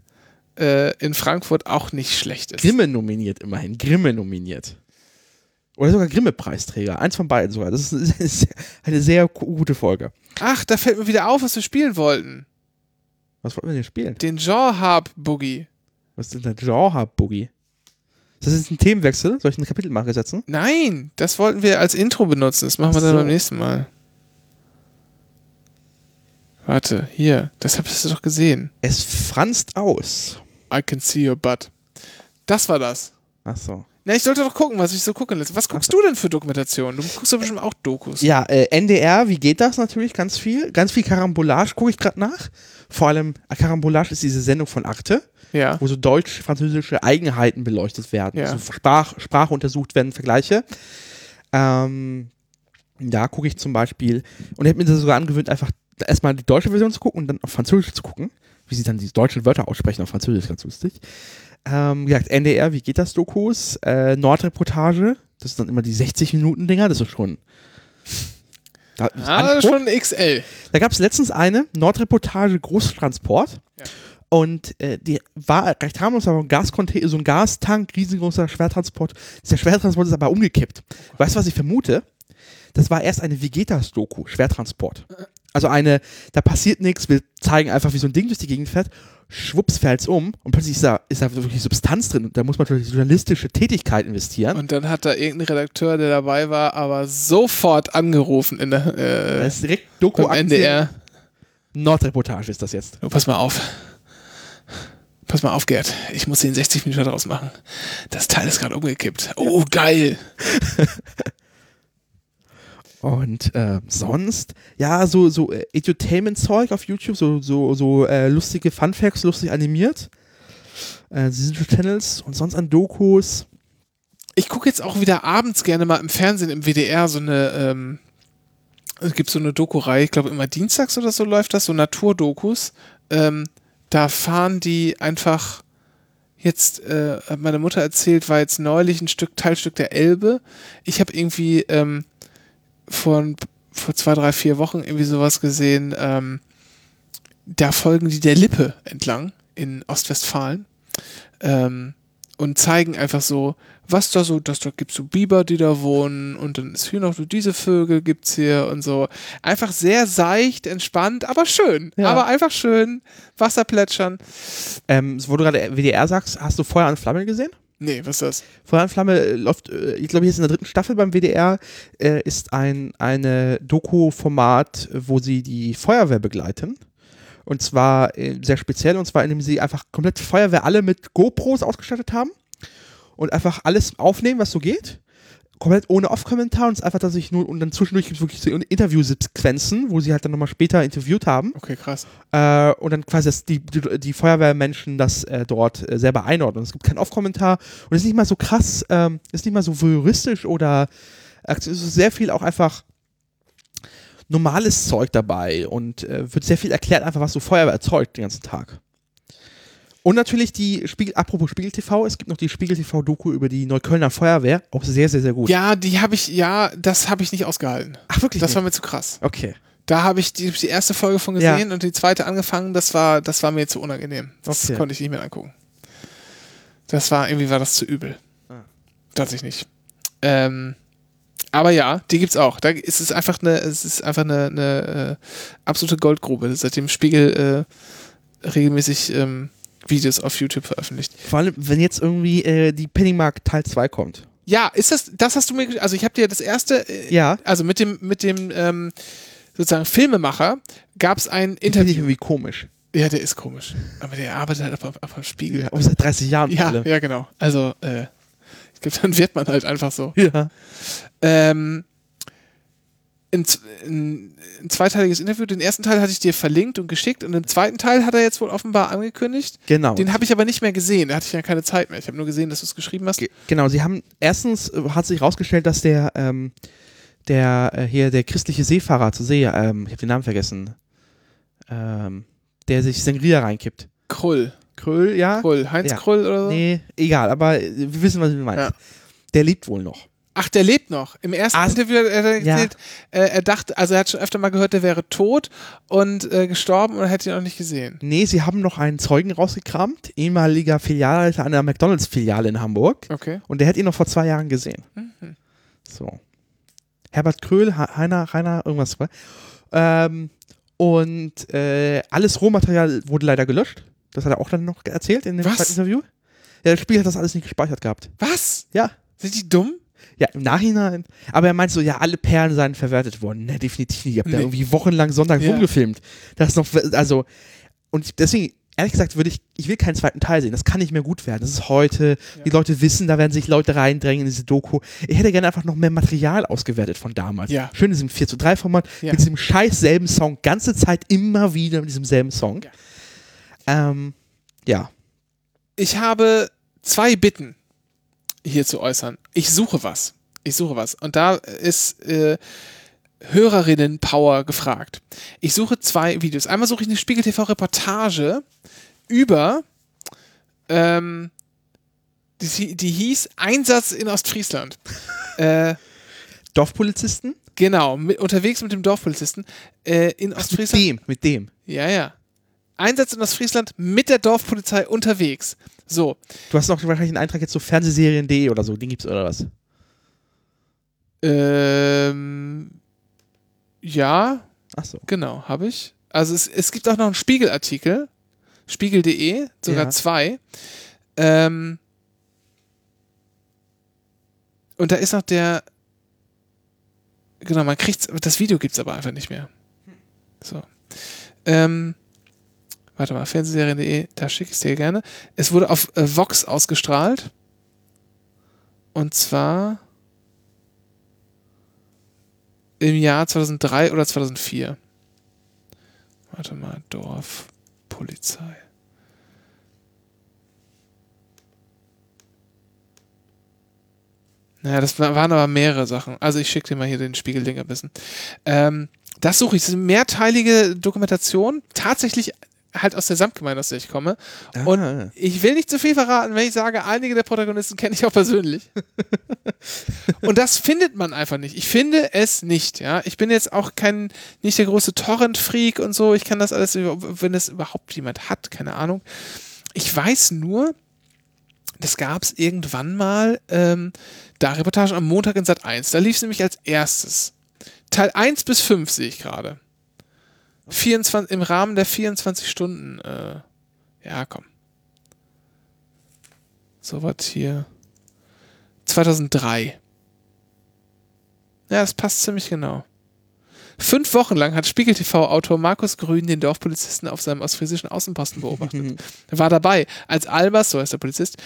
äh, in Frankfurt auch nicht schlecht ist. Grimme nominiert immerhin. Grimme nominiert. Oder sogar Grimme-Preisträger. Eins von beiden sogar. Das ist eine sehr, gute Folge. Ach, da fällt mir wieder auf, was wir spielen wollten. Was wollten wir denn spielen? Den Jean Harp Boogie. Was ist denn der Genre-Boogie? Ist das jetzt ein Themenwechsel? Soll ich eine Kapitelmarke setzen? Nein, das wollten wir als Intro benutzen. Das machen wir dann so. beim nächsten Mal. Warte, hier. Das habt ihr doch gesehen. Es franzt aus. I can see your butt. Das war das. Ach so. Na, ich sollte doch gucken, was ich so gucken lässt. Was guckst du denn für Dokumentationen? Du guckst doch bestimmt auch Dokus. Ja, äh, NDR, wie geht das natürlich? Ganz viel. Ganz viel Karambolage gucke ich gerade nach. Vor allem, äh, Karambolage ist diese Sendung von Akte, Ja. wo so deutsch-französische Eigenheiten beleuchtet werden. Ja. Also Sprach, Sprache untersucht werden, Vergleiche. Ähm, da gucke ich zum Beispiel, und ich habe mir das sogar angewöhnt, einfach erstmal die deutsche Version zu gucken und dann auf Französisch zu gucken, wie sie dann die deutschen Wörter aussprechen auf Französisch, ganz lustig. Ähm, wie gesagt, NDR, wie geht das Dokus? Äh, Nordreportage, das sind dann immer die 60-Minuten-Dinger, das ist schon. Da, das ist Ah, schon XL. Da gab es letztens eine Nordreportage Großtransport. Ja. Und äh, die war recht harmlos, aber ein Gascontainer, so ein Gastank, riesengroßer Schwertransport. Dieser Schwertransport ist aber umgekippt. Weißt du, was ich vermute? Das war erst eine Vegetas-Doku, Schwertransport. Also eine, da passiert nichts, wir zeigen einfach, wie so ein Ding durch die Gegend fährt, schwupps fällt's um und plötzlich ist da, ist da wirklich Substanz drin und da muss man natürlich journalistische Tätigkeit investieren. Und dann hat da irgendein Redakteur, der dabei war, aber sofort angerufen in der, äh, ist direkt Doku NDR. Nordreportage ist das jetzt. Oh, pass mal auf. Pass mal auf, Gerd. Ich muss den 60 Minuten draus machen. Das Teil ist gerade umgekippt. Oh, geil. Und äh, sonst, ja, so, so äh, Edutainment-Zeug auf YouTube, so, so, so äh, lustige Funfacts, lustig animiert. Äh, Channels und sonst an Dokus. Ich gucke jetzt auch wieder abends gerne mal im Fernsehen, im WDR, so eine, ähm, es gibt so eine Doku-Reihe, ich glaube immer dienstags oder so läuft das, so Naturdokus. Ähm, da fahren die einfach jetzt, äh, hat meine Mutter erzählt, war jetzt neulich ein Stück, Teilstück der Elbe. Ich habe irgendwie ähm, vor, vor zwei, drei, vier Wochen irgendwie sowas gesehen, ähm, da folgen die der Lippe entlang in Ostwestfalen ähm, und zeigen einfach so, was da so, dass da gibt so Biber, die da wohnen und dann ist hier noch so diese Vögel gibt's hier und so. Einfach sehr seicht, entspannt, aber schön. Ja. Aber einfach schön. Wasser plätschern. Ähm, wo du gerade WDR sagst, hast du Feuer an Flamme gesehen? Nee, was ist das? Feuer an Flamme äh, läuft, äh, ich glaube, jetzt in der dritten Staffel beim WDR äh, ist ein eine Doku-Format, wo sie die Feuerwehr begleiten. Und zwar äh, sehr speziell, und zwar indem sie einfach komplett Feuerwehr alle mit GoPros ausgestattet haben und einfach alles aufnehmen, was so geht. Komplett ohne Off-Kommentar und es einfach, dass ich nur, und dann zwischendurch gibt es wirklich so Interviewsequenzen, wo sie halt dann nochmal später interviewt haben. Okay, krass. Äh, und dann quasi das, die, die, die Feuerwehrmenschen das äh, dort äh, selber einordnen. Es gibt keinen Off-Kommentar und es ist nicht mal so krass, ähm, ist nicht mal so voyeuristisch oder es ist sehr viel auch einfach normales Zeug dabei und äh, wird sehr viel erklärt, einfach was so Feuerwehr erzeugt den ganzen Tag. Und natürlich die Spiegel, apropos Spiegel TV, es gibt noch die Spiegel TV Doku über die Neuköllner Feuerwehr, auch sehr, sehr, sehr gut. Ja, die habe ich, ja, das habe ich nicht ausgehalten. Ach, wirklich? Das nicht? war mir zu krass. okay. Da habe ich die, die erste Folge von Ja. gesehen und die zweite angefangen, das war, das war mir zu unangenehm. Das Okay. konnte ich nicht mehr angucken. Das war, irgendwie war das zu übel. Ah. Tatsächlich nicht. Ähm, aber ja, die gibt's auch. Da ist es einfach eine, es ist einfach eine, eine äh, absolute Goldgrube. Seitdem Spiegel äh, regelmäßig ähm, Videos auf YouTube veröffentlicht. Vor allem, wenn jetzt irgendwie äh, die Pennymark Teil 2 kommt. Ja, ist das, das hast du mir, also ich habe dir das erste, äh, Ja. also mit dem, mit dem ähm, sozusagen Filmemacher gab es ein Finde ich Interview. irgendwie komisch. Ja, der ist komisch. Aber der arbeitet halt auf, auf dem Spiegel. Ja, seit 30 Jahren. Ja, alle. ja, genau. Also, äh, ich glaube, dann wird man halt einfach so. ja. Ähm, ein, z- ein, zweiteiliges Interview. Den ersten Teil hatte ich dir verlinkt und geschickt und den zweiten Teil hat er jetzt wohl offenbar angekündigt. Genau. Den habe ich aber nicht mehr gesehen. Da hatte ich ja keine Zeit mehr. Ich habe nur gesehen, dass du es geschrieben hast. Ge- Genau, sie haben erstens äh, hat sich herausgestellt, dass der ähm, der äh, hier der christliche Seefahrer zur See, ähm, ich habe den Namen vergessen, ähm, der sich Sangria reinkippt. Krull. Kröll, ja? Krull. Heinz Ja. Krull oder so? Nee, egal, aber äh, wir wissen, was du meinst. Ja. Der lebt wohl noch. Ach, der lebt noch. Im ersten Ah, Interview hat er ja. erzählt, äh, er dachte, also er hat schon öfter mal gehört, der wäre tot und äh, gestorben und hätte ihn noch nicht gesehen. Nee, sie haben noch einen Zeugen rausgekramt, ehemaliger Filialleiter einer McDonalds-Filiale in Hamburg. Okay. Und der hat ihn noch vor zwei Jahren gesehen. Mhm. So. Herbert Kröhl, Heiner, Rainer, irgendwas. Ähm, und äh, alles Rohmaterial wurde leider gelöscht. Das hat er auch dann noch erzählt in dem Was? zweiten Interview. Ja, das Spiel hat das alles nicht gespeichert gehabt. Was? Ja. Sind die dumm? Ja, im Nachhinein. Aber er meint so, ja, alle Perlen seien verwertet worden. Ne, definitiv nicht. Ich hab da Nee. irgendwie wochenlang Sonntag Ja. rumgefilmt. Das ist noch, also, und deswegen, ehrlich gesagt, würde ich, ich will keinen zweiten Teil sehen. Das kann nicht mehr gut werden. Das ist heute, die Leute wissen, da werden sich Leute reindrängen in diese Doku. Ich hätte gerne einfach noch mehr Material ausgewertet von damals. Ja. Schön in diesem 4 zu 3 Format, Ja. mit diesem scheiß selben Song, ganze Zeit immer wieder mit diesem selben Song. Ja. Ähm, ja. Ich habe zwei Bitten hier zu äußern. Ich suche was. Ich suche was. Und da ist äh, Hörerinnen-Power gefragt. Ich suche zwei Videos. Einmal suche ich eine Spiegel TV-Reportage über, ähm, die, die hieß Einsatz in Ostfriesland. äh, Dorfpolizisten? genau, mit, unterwegs mit dem Dorfpolizisten äh, in Mit Ostfriesland. dem, mit dem. Ja, ja. Einsatz in Ostfriesland mit der Dorfpolizei unterwegs. So, Du hast noch wahrscheinlich einen Eintrag jetzt so Fernsehserien.de oder so, den gibt's oder was? Ähm, ja, Ach so. genau, habe ich. Also es, es gibt auch noch einen Spiegelartikel, spiegel.de, sogar Ja. zwei. Ähm, und da ist noch der, genau, man kriegt das Video gibt es aber einfach nicht mehr. So. Ähm, warte mal, fernsehserien.de, da schicke ich es dir gerne. Es wurde auf äh, Vox ausgestrahlt. Und zwar im Jahr 2003 oder 2004. Warte mal, Dorf, Polizei. Naja, das wa- waren aber mehrere Sachen. Also ich schicke dir mal hier den Spiegelding ein bisschen. Ähm, das suche ich. Das ist eine mehrteilige Dokumentation. Tatsächlich halt aus der Samtgemeinde, aus der ich komme. Und Ah. ich will nicht zu viel verraten, wenn ich sage, einige der Protagonisten kenne ich auch persönlich. Und das findet man einfach nicht. Ich finde es nicht, ja. Ich bin jetzt auch kein, nicht der große Torrent-Freak und so. Ich kann das alles, wenn es überhaupt jemand hat, keine Ahnung. Ich weiß nur, das gab es irgendwann mal, ähm, da Reportage am Montag in Sat 1. Da lief es nämlich als erstes. Teil 1 bis 5 sehe ich gerade. 24, Im Rahmen der 24 Stunden. Äh, ja, komm. So was hier. 2003. Ja, das passt ziemlich genau. Fünf Wochen lang hat Spiegel TV-Autor Markus Grün den Dorfpolizisten auf seinem ostfriesischen Außenposten beobachtet. Er war dabei, als Albers, so heißt der Polizist,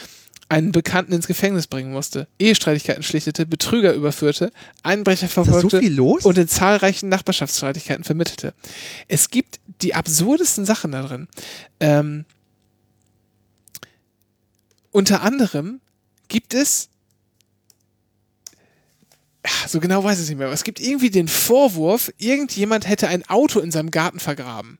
einen Bekannten ins Gefängnis bringen musste, Ehestreitigkeiten schlichtete, Betrüger überführte, Einbrecher verfolgte so und in zahlreichen Nachbarschaftsstreitigkeiten vermittelte. Es gibt die absurdesten Sachen da drin. Ähm, unter anderem gibt es so genau weiß ich es nicht mehr, aber es gibt irgendwie den Vorwurf, irgendjemand hätte ein Auto in seinem Garten vergraben.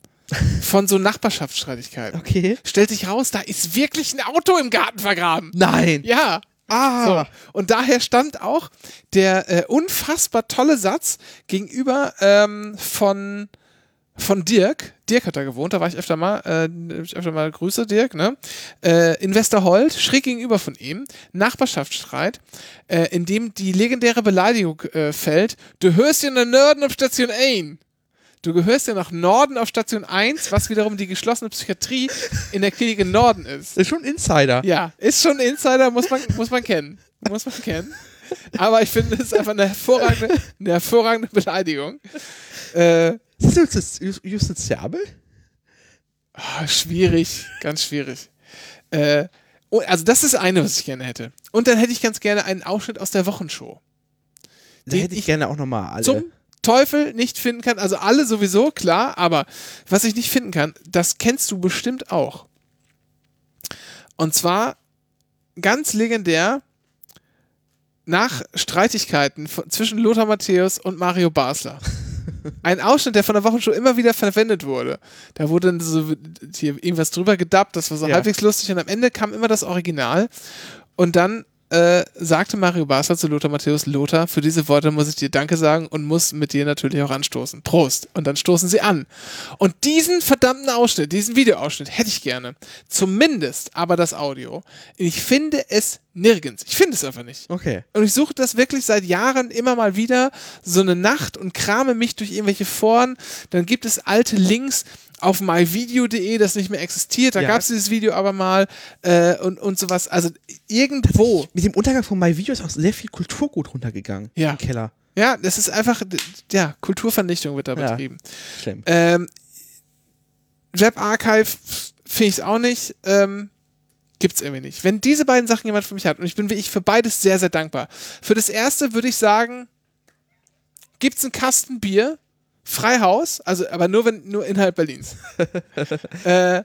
Von so Nachbarschaftsstreitigkeiten. okay. Stellt sich raus, da ist wirklich ein Auto im Garten vergraben. Nein. Ja. Ah. So. Und daher stand auch der äh, unfassbar tolle Satz gegenüber ähm, von, von Dirk. Dirk hat da gewohnt, da war ich öfter mal, äh, ich öfter mal Grüße, Dirk, ne? Äh, in Westerhold, schräg gegenüber von ihm, Nachbarschaftsstreit, äh, in dem die legendäre Beleidigung äh, fällt, du hörst ja nach Norden auf Station 1. Du gehörst ja nach Norden auf Station 1, was wiederum die geschlossene Psychiatrie in der Klinik in Norden ist. Das ist schon ein Insider. Ja, ist schon ein Insider, muss man, muss man kennen. Muss man kennen. Aber ich finde, es ist einfach eine hervorragende, eine hervorragende Beleidigung. Äh, Ist das Justiz- Just- justiziabel? ah, schwierig, ganz schwierig. Äh, oh, also das ist eine, was ich gerne hätte. Und dann hätte ich ganz gerne einen Ausschnitt aus der Wochenshow. Da Den hätte ich ich gerne auch nochmal alle. Zum Teufel nicht finden kann. Also alle sowieso, klar, aber was ich nicht finden kann, das kennst du bestimmt auch. Und zwar ganz legendär nach Streitigkeiten von, zwischen Lothar Matthäus und Mario Basler. Ein Ausschnitt, der von der Wochenshow immer wieder verwendet wurde. Da wurde dann so hier irgendwas drüber gedubbt, das war so Ja. halbwegs lustig und am Ende kam immer das Original. Und dann äh, sagte Mario Basler zu Lothar Matthäus, Lothar, für diese Worte muss ich dir Danke sagen und muss mit dir natürlich auch anstoßen. Prost. Und dann stoßen sie an. Und diesen verdammten Ausschnitt, diesen Videoausschnitt hätte ich gerne. Zumindest aber das Audio. Ich finde es nirgends. Ich finde es einfach nicht. Okay. Und ich suche das wirklich seit Jahren immer mal wieder, so eine Nacht und krame mich durch irgendwelche Foren. Dann gibt es alte Links auf myvideo.de, das nicht mehr existiert. Da Ja. gab es dieses Video aber mal äh, und, und sowas. Also irgendwo. Mit dem Untergang von My Video ist auch sehr viel Kulturgut runtergegangen. Ja. Im Keller. Ja, das ist einfach, ja, Kulturvernichtung wird da Ja. betrieben. Schlimm. Ähm, Web Archive finde ich es auch nicht. Ähm, gibt's irgendwie nicht. Wenn diese beiden Sachen jemand für mich hat, und ich bin wirklich für beides sehr, sehr dankbar. Für das erste würde ich sagen, gibt's einen Kasten Bier, Freihaus, also aber nur wenn nur innerhalb Berlins. äh,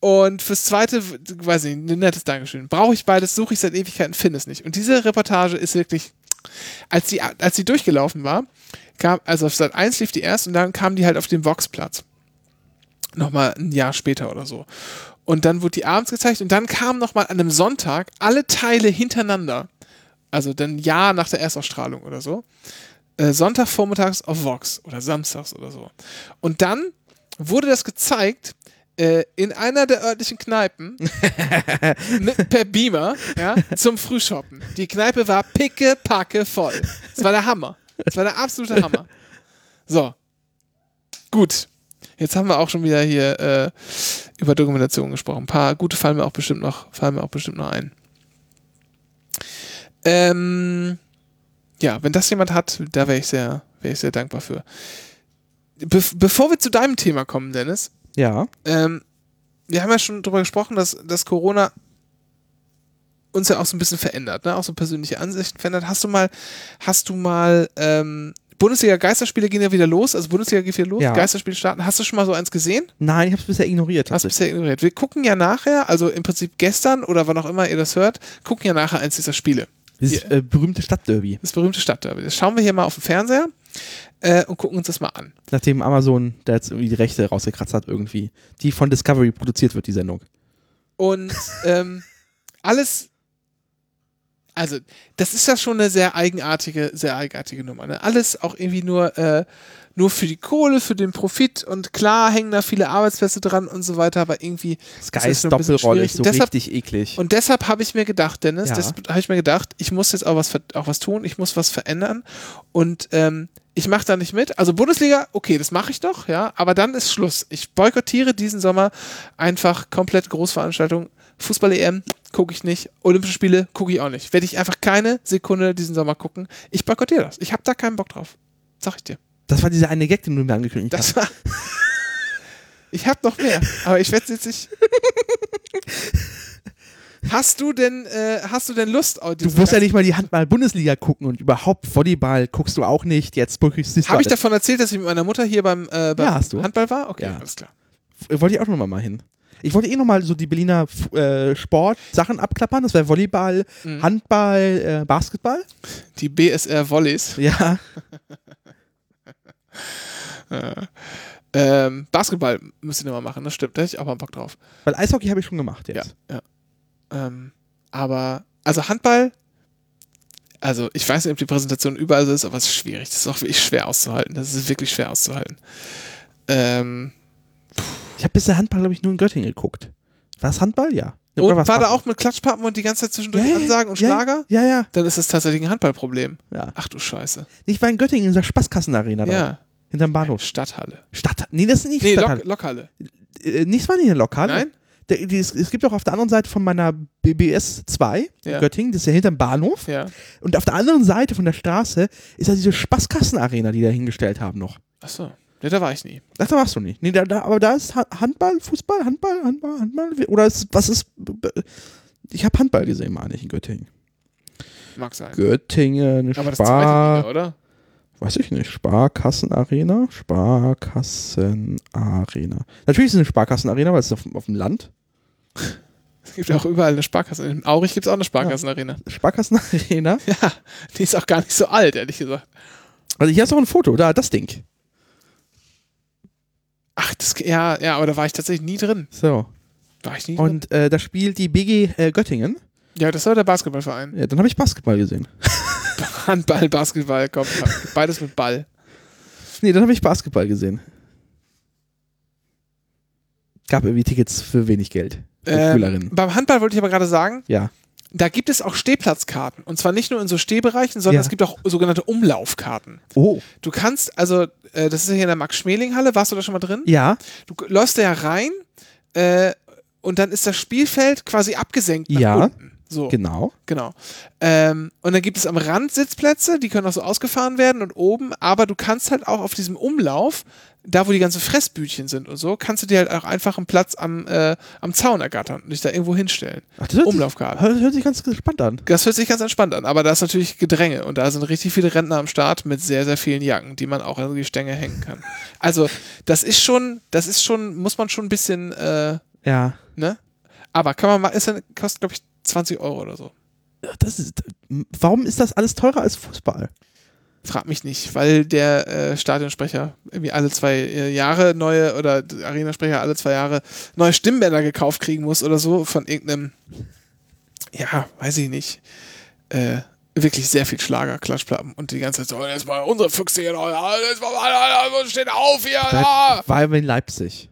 und fürs zweite, weiß ich nicht, ein nettes Dankeschön. Brauche ich beides, suche ich seit Ewigkeiten, finde es nicht. Und diese Reportage ist wirklich, als die, als die durchgelaufen war, kam, also auf Sat 1 lief die erst und dann kam die halt auf den Voxplatz. Nochmal ein Jahr später oder so. Und dann wurde die abends gezeigt und dann kamen nochmal an einem Sonntag alle Teile hintereinander. Also dann ein Jahr nach der Erstausstrahlung oder so. Äh, Sonntagvormittags auf Vox oder samstags oder so. Und dann wurde das gezeigt äh, in einer der örtlichen Kneipen mit, per Beamer ja, zum Frühshoppen. Die Kneipe war picke, packe voll. Das war der Hammer. Das war der absolute Hammer. So. Gut. Jetzt haben wir auch schon wieder hier äh, über Dokumentation gesprochen. Ein paar gute fallen mir auch bestimmt noch, fallen mir auch bestimmt noch ein. Ähm, ja, wenn das jemand hat, da wäre ich sehr, wäre ich sehr dankbar für. be bevor wir zu deinem Thema kommen, Dennis, Ja. ähm, wir haben ja schon darüber gesprochen, dass, dass Corona uns ja auch so ein bisschen verändert, ne? auch so persönliche Ansichten verändert. Hast du mal, hast du mal, ähm, Bundesliga Geisterspiele gehen ja wieder los, also Bundesliga geht wieder los, Ja. Geisterspiele starten. Hast du schon mal so eins gesehen? Nein, ich habe es bisher ignoriert. Hast du bisher ignoriert. Wir gucken ja nachher, also im Prinzip gestern oder wann auch immer ihr das hört, gucken ja nachher eins dieser Spiele. Dieses äh, berühmte Stadtderby. Das berühmte Stadtderby. Das schauen wir hier mal auf dem Fernseher äh, und gucken uns das mal an. Nachdem Amazon da jetzt irgendwie die Rechte rausgekratzt hat, irgendwie. Die von Discovery produziert wird, die Sendung. Und ähm, alles, also das ist ja schon eine sehr eigenartige, sehr eigenartige Nummer. Ne? Alles auch irgendwie nur, äh, nur für die Kohle, für den Profit und klar hängen da viele Arbeitsplätze dran und so weiter, aber irgendwie Skys ist ist so Deshalb- richtig eklig. Und deshalb habe ich mir gedacht, Dennis, Ja. habe ich mir gedacht, ich muss jetzt auch was, auch was tun, ich muss was verändern und ähm, ich mache da nicht mit. Also Bundesliga, okay, das mache ich doch, ja, aber dann ist Schluss. Ich boykottiere diesen Sommer einfach komplett Großveranstaltungen. Fußball-EM gucke ich nicht, Olympische Spiele gucke ich auch nicht. Werde ich einfach keine Sekunde diesen Sommer gucken. Ich boykottiere das. Ich habe da keinen Bock drauf. Sag ich dir. das war dieser eine Gag, den du mir angekündigt hast. Das war. ich habe noch mehr, aber ich werde jetzt nicht. Hast du denn, äh, hast du denn Lust? auf Du musst ja nicht mal die Handball-Bundesliga gucken und überhaupt Volleyball guckst du auch nicht. Jetzt boykottierst du Habe ich davon erzählt, dass ich mit meiner Mutter hier beim, äh, beim Ja, hast du. Handball war? Okay, Ja. alles klar. Wollte ich auch noch mal hin. Ich wollte eh noch mal so die Berliner äh, Sport-Sachen abklappern. Das wäre Volleyball, Mhm. Handball, äh, Basketball. Die BSR Volleys. Ja. Ähm, Basketball müsst ihr noch mal machen, das stimmt. Da hätte ich auch mal Bock drauf. Weil Eishockey habe ich schon gemacht Ja, jetzt. ja. Ähm, aber, also Handball, also ich weiß nicht, ob die Präsentation überall so ist, aber es ist schwierig. Das ist auch wirklich schwer auszuhalten. Das ist wirklich schwer auszuhalten. Ähm, Ich habe bisher Handball, glaube ich, nur in Göttingen geguckt. War es Handball? Ja. und war war's da auch mit Klatschpappen und die ganze Zeit zwischendurch Ja, Ansagen und ja, Schlager? Ja, ja. Dann ist es tatsächlich ein Handballproblem. ja. Ach du Scheiße. Ich war in Göttingen in der Spaßkassenarena da. Ja, Hinterm Bahnhof. Stadthalle. Stadt. Nee, das ist nicht Nee, Stadthalle. Lok Lokhalle. äh, nicht war nicht eine Lokale. Nein? Der, die, es, es gibt auch auf der anderen Seite von meiner BBS 2 Ja. in Göttingen, das ist ja hinterm Bahnhof. Ja. Und auf der anderen Seite von der Straße ist ja diese Spaßkassenarena, die da hingestellt haben noch. Achso. Nee, da war ich nie. Ach, da warst du nicht. Nee, da, da, aber da ist Ha- Handball, Fußball, Handball, Handball, Handball. Oder ist, was ist. Ich habe Handball gesehen, meine ich, in Göttingen. Mag sein. Göttingen, Aber das zweite Spar. Liga, oder? Weiß ich nicht. Sparkassenarena? Sparkassenarena. Natürlich ist es eine Sparkassenarena, weil es ist auf, auf dem Land. Es gibt auch überall eine Sparkasse. In Aurich gibt es auch eine Sparkassenarena. Sparkassenarena. Ja, die ist auch gar nicht so alt, ehrlich gesagt. Also hier ist auch ein Foto, da, das Ding. Ach, das, ja, ja, aber da war ich tatsächlich nie drin. So. War ich nie drin? Und äh, da spielt die BG äh, Göttingen. Ja, das war der Basketballverein. Ja, dann habe ich Basketball gesehen. Handball, Basketball, komm, beides mit Ball. Nee, dann habe ich Basketball gesehen. Gab irgendwie Tickets für wenig Geld. Ähm, beim Handball wollte ich aber gerade sagen, Ja. Da gibt es auch Stehplatzkarten. Und zwar nicht nur in so Stehbereichen, sondern Ja. es gibt auch sogenannte Umlaufkarten. Oh. Du kannst, also, äh, das ist ja hier in der Max-Schmeling-Halle, warst du da schon mal drin? Ja. Du läufst da ja rein äh, und dann ist das Spielfeld quasi abgesenkt nach Ja. unten. So. Genau. Genau. Ähm, und dann gibt es am Rand Sitzplätze, die können auch so ausgefahren werden und oben, aber du kannst halt auch auf diesem Umlauf, da wo die ganzen Fressbütchen sind und so, kannst du dir halt auch einfach einen Platz am, äh, am Zaun ergattern und dich da irgendwo hinstellen. Ach, das hört Umlaufkarte. Sich, hört, sich ganz gespannt an. Das hört sich ganz entspannt an, aber da ist natürlich Gedränge und da sind richtig viele Rentner am Start mit sehr, sehr vielen Jacken, die man auch an die Stänge hängen kann. Also, das ist schon, das ist schon, muss man schon ein bisschen, äh, Ja. ne? Aber kann man mal, ist dann, kostet, glaube ich, 20 Euro oder so. Das ist, warum ist das alles teurer als Fußball? Frag mich nicht, weil der äh, Stadionsprecher irgendwie alle zwei äh, Jahre neue oder der Arenasprecher alle zwei Jahre neue Stimmbänder gekauft kriegen muss oder so von irgendeinem, ja, weiß ich nicht, äh, wirklich sehr viel Schlager, Klatschplatten und die ganze Zeit so, jetzt mal unsere Füchse hier noch, jetzt mal, steht auf hier, ja. Weil wir in Leipzig.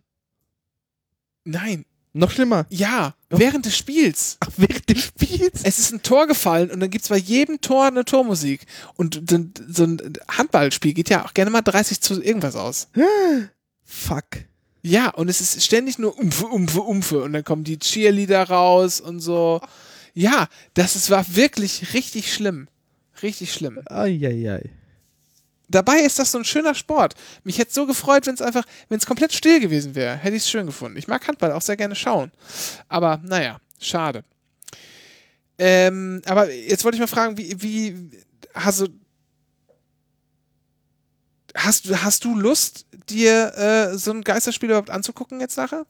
Nein, Noch schlimmer. ja, während des Spiels. Ach, während des Spiels? Es ist ein Tor gefallen und dann gibt es bei jedem Tor eine Tormusik. Und so ein Handballspiel geht ja auch gerne mal 30 zu irgendwas aus. Fuck. Ja, und es ist ständig nur Umfe, Umfe, Umfe. Und dann kommen die Cheerleader raus und so. Ja, das ist, war wirklich richtig schlimm. Richtig schlimm. Eieiei. Dabei ist das so ein schöner Sport. Mich hätte so gefreut, wenn es einfach, wenn es komplett still gewesen wäre. Hätte ich es schön gefunden. Ich mag Handball auch sehr gerne schauen. Aber naja, schade. Ähm, aber jetzt wollte ich mal fragen, wie, wie hast du, hast, hast du Lust, dir äh, so ein Geisterspiel überhaupt anzugucken jetzt nachher?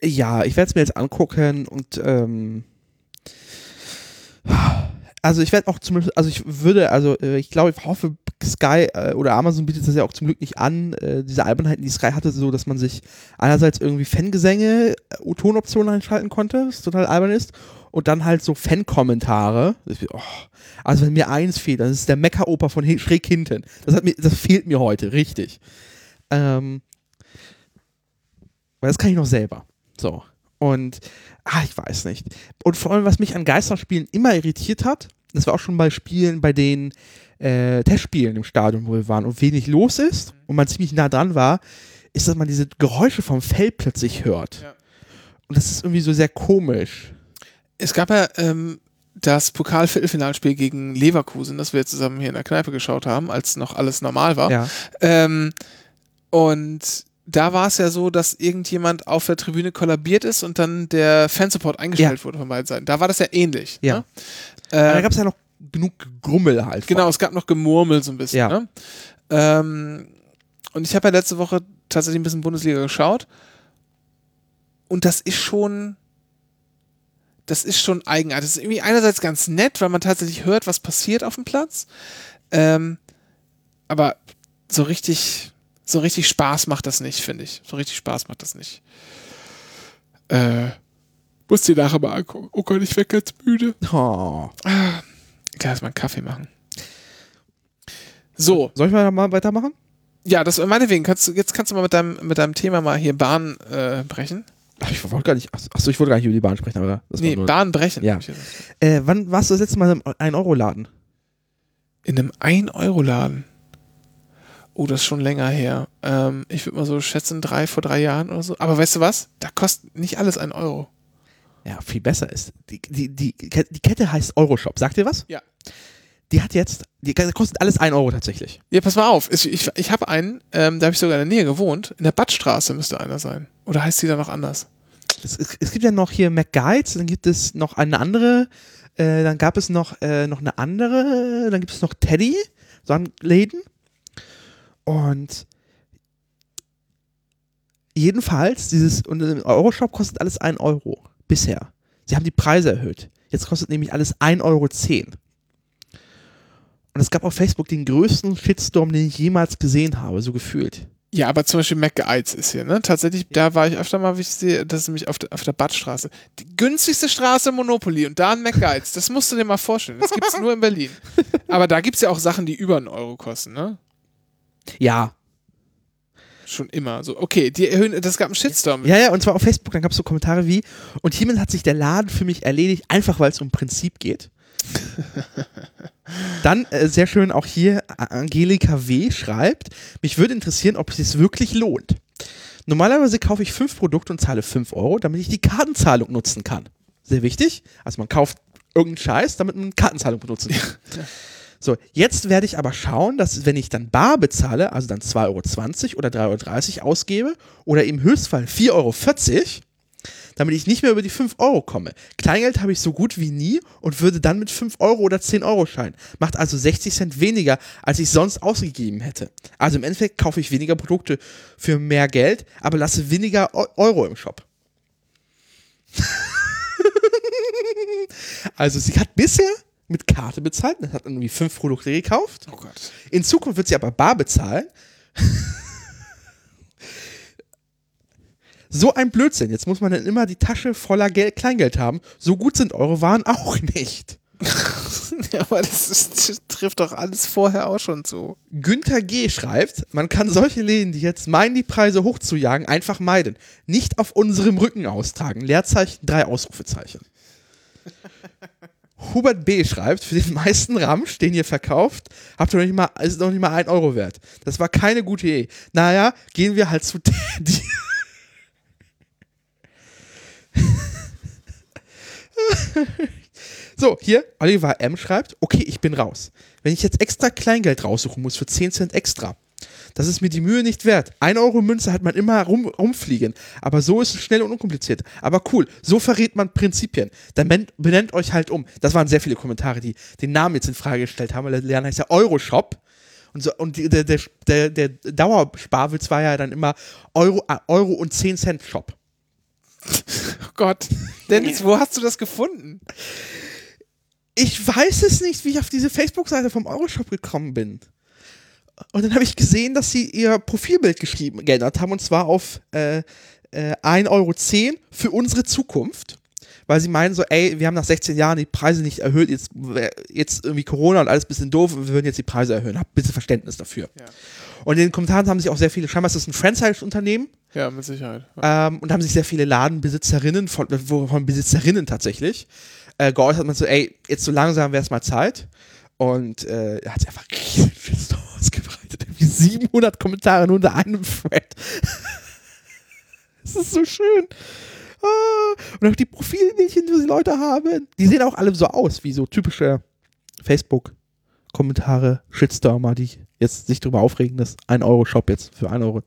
Ja, ich werde es mir jetzt angucken und ähm, also ich werde auch zumindest, also ich würde, also äh, ich glaube, ich hoffe, Sky äh, oder Amazon bietet das ja auch zum Glück nicht an, äh, diese Albernheiten, die Sky hatte, so dass man sich einerseits irgendwie Fangesänge, äh, Tonoptionen einschalten konnte, was total albern ist, und dann halt so Fan-Kommentare. Oh, also wenn mir eins fehlt, das ist der Mecha-Oper von schräg hinten. Das, hat mir, das fehlt mir heute, richtig. Ähm, weil das kann ich noch selber. So. Und, ah, ich weiß nicht. Und vor allem, was mich an Geisterspielen immer irritiert hat, das war auch schon bei Spielen, bei denen äh, Testspielen im Stadion, wo wir waren und wenig los ist und man ziemlich nah dran war, ist, dass man diese Geräusche vom Feld plötzlich hört. Ja. Und das ist irgendwie so sehr komisch. Es gab ja ähm, das Pokal-Viertelfinalspiel gegen Leverkusen, das wir zusammen hier in der Kneipe geschaut haben, als noch alles normal war. Ja. Ähm, und da war es ja so, dass irgendjemand auf der Tribüne kollabiert ist und dann der Fansupport eingestellt ja. wurde von beiden Seiten. Da war das ja ähnlich. Ja. Ne? Äh, da gab es ja noch genug Grummel halt. Genau, es gab noch Gemurmel so ein bisschen. Ja. Ne? Ähm, und ich habe ja letzte Woche tatsächlich ein bisschen Bundesliga geschaut. Und das ist schon, das ist schon eigenartig. Das ist irgendwie einerseits ganz nett, weil man tatsächlich hört, was passiert auf dem Platz. Ähm, aber so richtig, so richtig Spaß macht das nicht, finde ich. So richtig Spaß macht das nicht. Äh, muss die nachher mal angucken. Oh Gott, ich werde ganz müde. Oh. Ah. Ich kann erstmal einen Kaffee machen. So. Soll ich mal weitermachen? Ja, das meinetwegen. Kannst du, jetzt kannst du mal mit deinem, mit deinem Thema mal hier Bahn äh, brechen. Ach, ich wollte gar nicht. Achso, ich wollte gar nicht über die Bahn sprechen, aber. Das nee, Bahn brechen. Ja. Äh, wann warst du das letzte Mal im 1-Euro-Laden? In einem 1-Euro-Laden? Oh, das ist schon länger her. Ähm, ich würde mal so schätzen, drei vor drei Jahren oder so. Aber weißt du was? Da kostet nicht alles ein Euro ja, viel besser ist. Die, die, die, die Kette heißt Euroshop. Sagt ihr was? Ja. Die hat jetzt, die kostet alles 1 Euro tatsächlich. Ja, pass mal auf. Ich, ich, ich habe einen, ähm, da habe ich sogar in der Nähe gewohnt. In der Badstraße müsste einer sein. Oder heißt die da noch anders? Es, es, es gibt ja noch hier McGuides, dann gibt es noch eine andere, äh, dann gab es noch, äh, noch eine andere, dann gibt es noch Teddy, so ein Läden. Und jedenfalls, dieses, und im Euroshop kostet alles 1 Euro bisher. Sie haben die Preise erhöht. Jetzt kostet nämlich alles 1,10 Euro. Und es gab auf Facebook den größten Shitstorm, den ich jemals gesehen habe, so gefühlt. Ja, aber zum Beispiel McGuides ist hier, ne? Tatsächlich, da war ich öfter mal, wie ich sehe, das ist nämlich auf der, auf der Badstraße. Die günstigste Straße Monopoly und da ein McGuides. Das musst du dir mal vorstellen. Das gibt es nur in Berlin. Aber da gibt es ja auch Sachen, die über einen Euro kosten, ne? Ja, schon immer. So, okay, die erhöhen, das gab einen Shitstorm. Ja, ja, und zwar auf Facebook, dann gab es so Kommentare wie, und hiermit hat sich der Laden für mich erledigt, einfach weil es um Prinzip geht. Dann äh, sehr schön auch hier Angelika W. schreibt, mich würde interessieren, ob es sich wirklich lohnt. Normalerweise kaufe ich fünf Produkte und zahle fünf Euro, damit ich die Kartenzahlung nutzen kann. Sehr wichtig. Also man kauft irgendeinen Scheiß, damit man Kartenzahlung benutzen kann. Ja. So, jetzt werde ich aber schauen, dass wenn ich dann bar bezahle, also dann 2,20 Euro oder 3,30 Euro ausgebe oder im Höchstfall 4,40 Euro, damit ich nicht mehr über die 5 Euro komme. Kleingeld habe ich so gut wie nie und würde dann mit 5 Euro oder 10 Euro scheinen. Macht also 60 Cent weniger, als ich sonst ausgegeben hätte. Also im Endeffekt kaufe ich weniger Produkte für mehr Geld, aber lasse weniger Euro im Shop. also sie hat bisher mit Karte bezahlt. Das hat irgendwie fünf Produkte gekauft. Oh Gott. In Zukunft wird sie aber bar bezahlen. so ein Blödsinn. Jetzt muss man dann immer die Tasche voller Geld, Kleingeld haben. So gut sind eure Waren auch nicht. ja, aber das, ist, das, trifft doch alles vorher auch schon zu. Günther G. schreibt, man kann solche Läden, die jetzt meinen, die Preise hochzujagen, einfach meiden. Nicht auf unserem Rücken austragen. Leerzeichen, drei Ausrufezeichen. Hubert B. schreibt, für den meisten Ramsch, den ihr verkauft, habt ihr noch nicht mal, ist noch nicht mal ein Euro wert. Das war keine gute Idee. Naja, gehen wir halt zu Teddy. So, hier, Oliver M. schreibt, okay, ich bin raus. Wenn ich jetzt extra Kleingeld raussuchen muss für 10 Cent extra, das ist mir die Mühe nicht wert. 1 Euro Münze hat man immer rum, rumfliegen. Aber so ist es schnell und unkompliziert. Aber cool, so verrät man Prinzipien. Dann benennt, benennt euch halt um. Das waren sehr viele Kommentare, die den Namen jetzt in Frage gestellt haben, weil der Lerner heißt ja Euroshop. Und, so, und der, der, der, der Dauersparwitz war ja dann immer Euro, äh, Euro und 10 Cent Shop. Oh Gott. Dennis, wo hast du das gefunden? Ich weiß es nicht, wie ich auf diese Facebook-Seite vom Euroshop gekommen bin. Und dann habe ich gesehen, dass sie ihr Profilbild geschrieben, geändert haben, und zwar auf äh, äh, 1,10 Euro für unsere Zukunft. Weil sie meinen so, ey, wir haben nach 16 Jahren die Preise nicht erhöht, jetzt, jetzt irgendwie Corona und alles ein bisschen doof wir würden jetzt die Preise erhöhen. Habt bitte Verständnis dafür. Ja. Und in den Kommentaren haben sich auch sehr viele, scheinbar ist das ein Franchise-Unternehmen, Ja, mit Sicherheit. ähm, und haben sich sehr viele Ladenbesitzerinnen, von, wo- von Besitzerinnen tatsächlich, äh, geäußert, man so, ey, jetzt so langsam wäre es mal Zeit. Und äh, er hat sich einfach riesen. Irgendwie 700 Kommentare nur unter einem Thread. das ist so schön. Ah, und auch die Profilbildchen, die die Leute haben, die sehen auch alle so aus, wie so typische Facebook-Kommentare, Shitstormer, die jetzt sich darüber aufregen, dass 1 Euro Shop jetzt für 1,10 Euro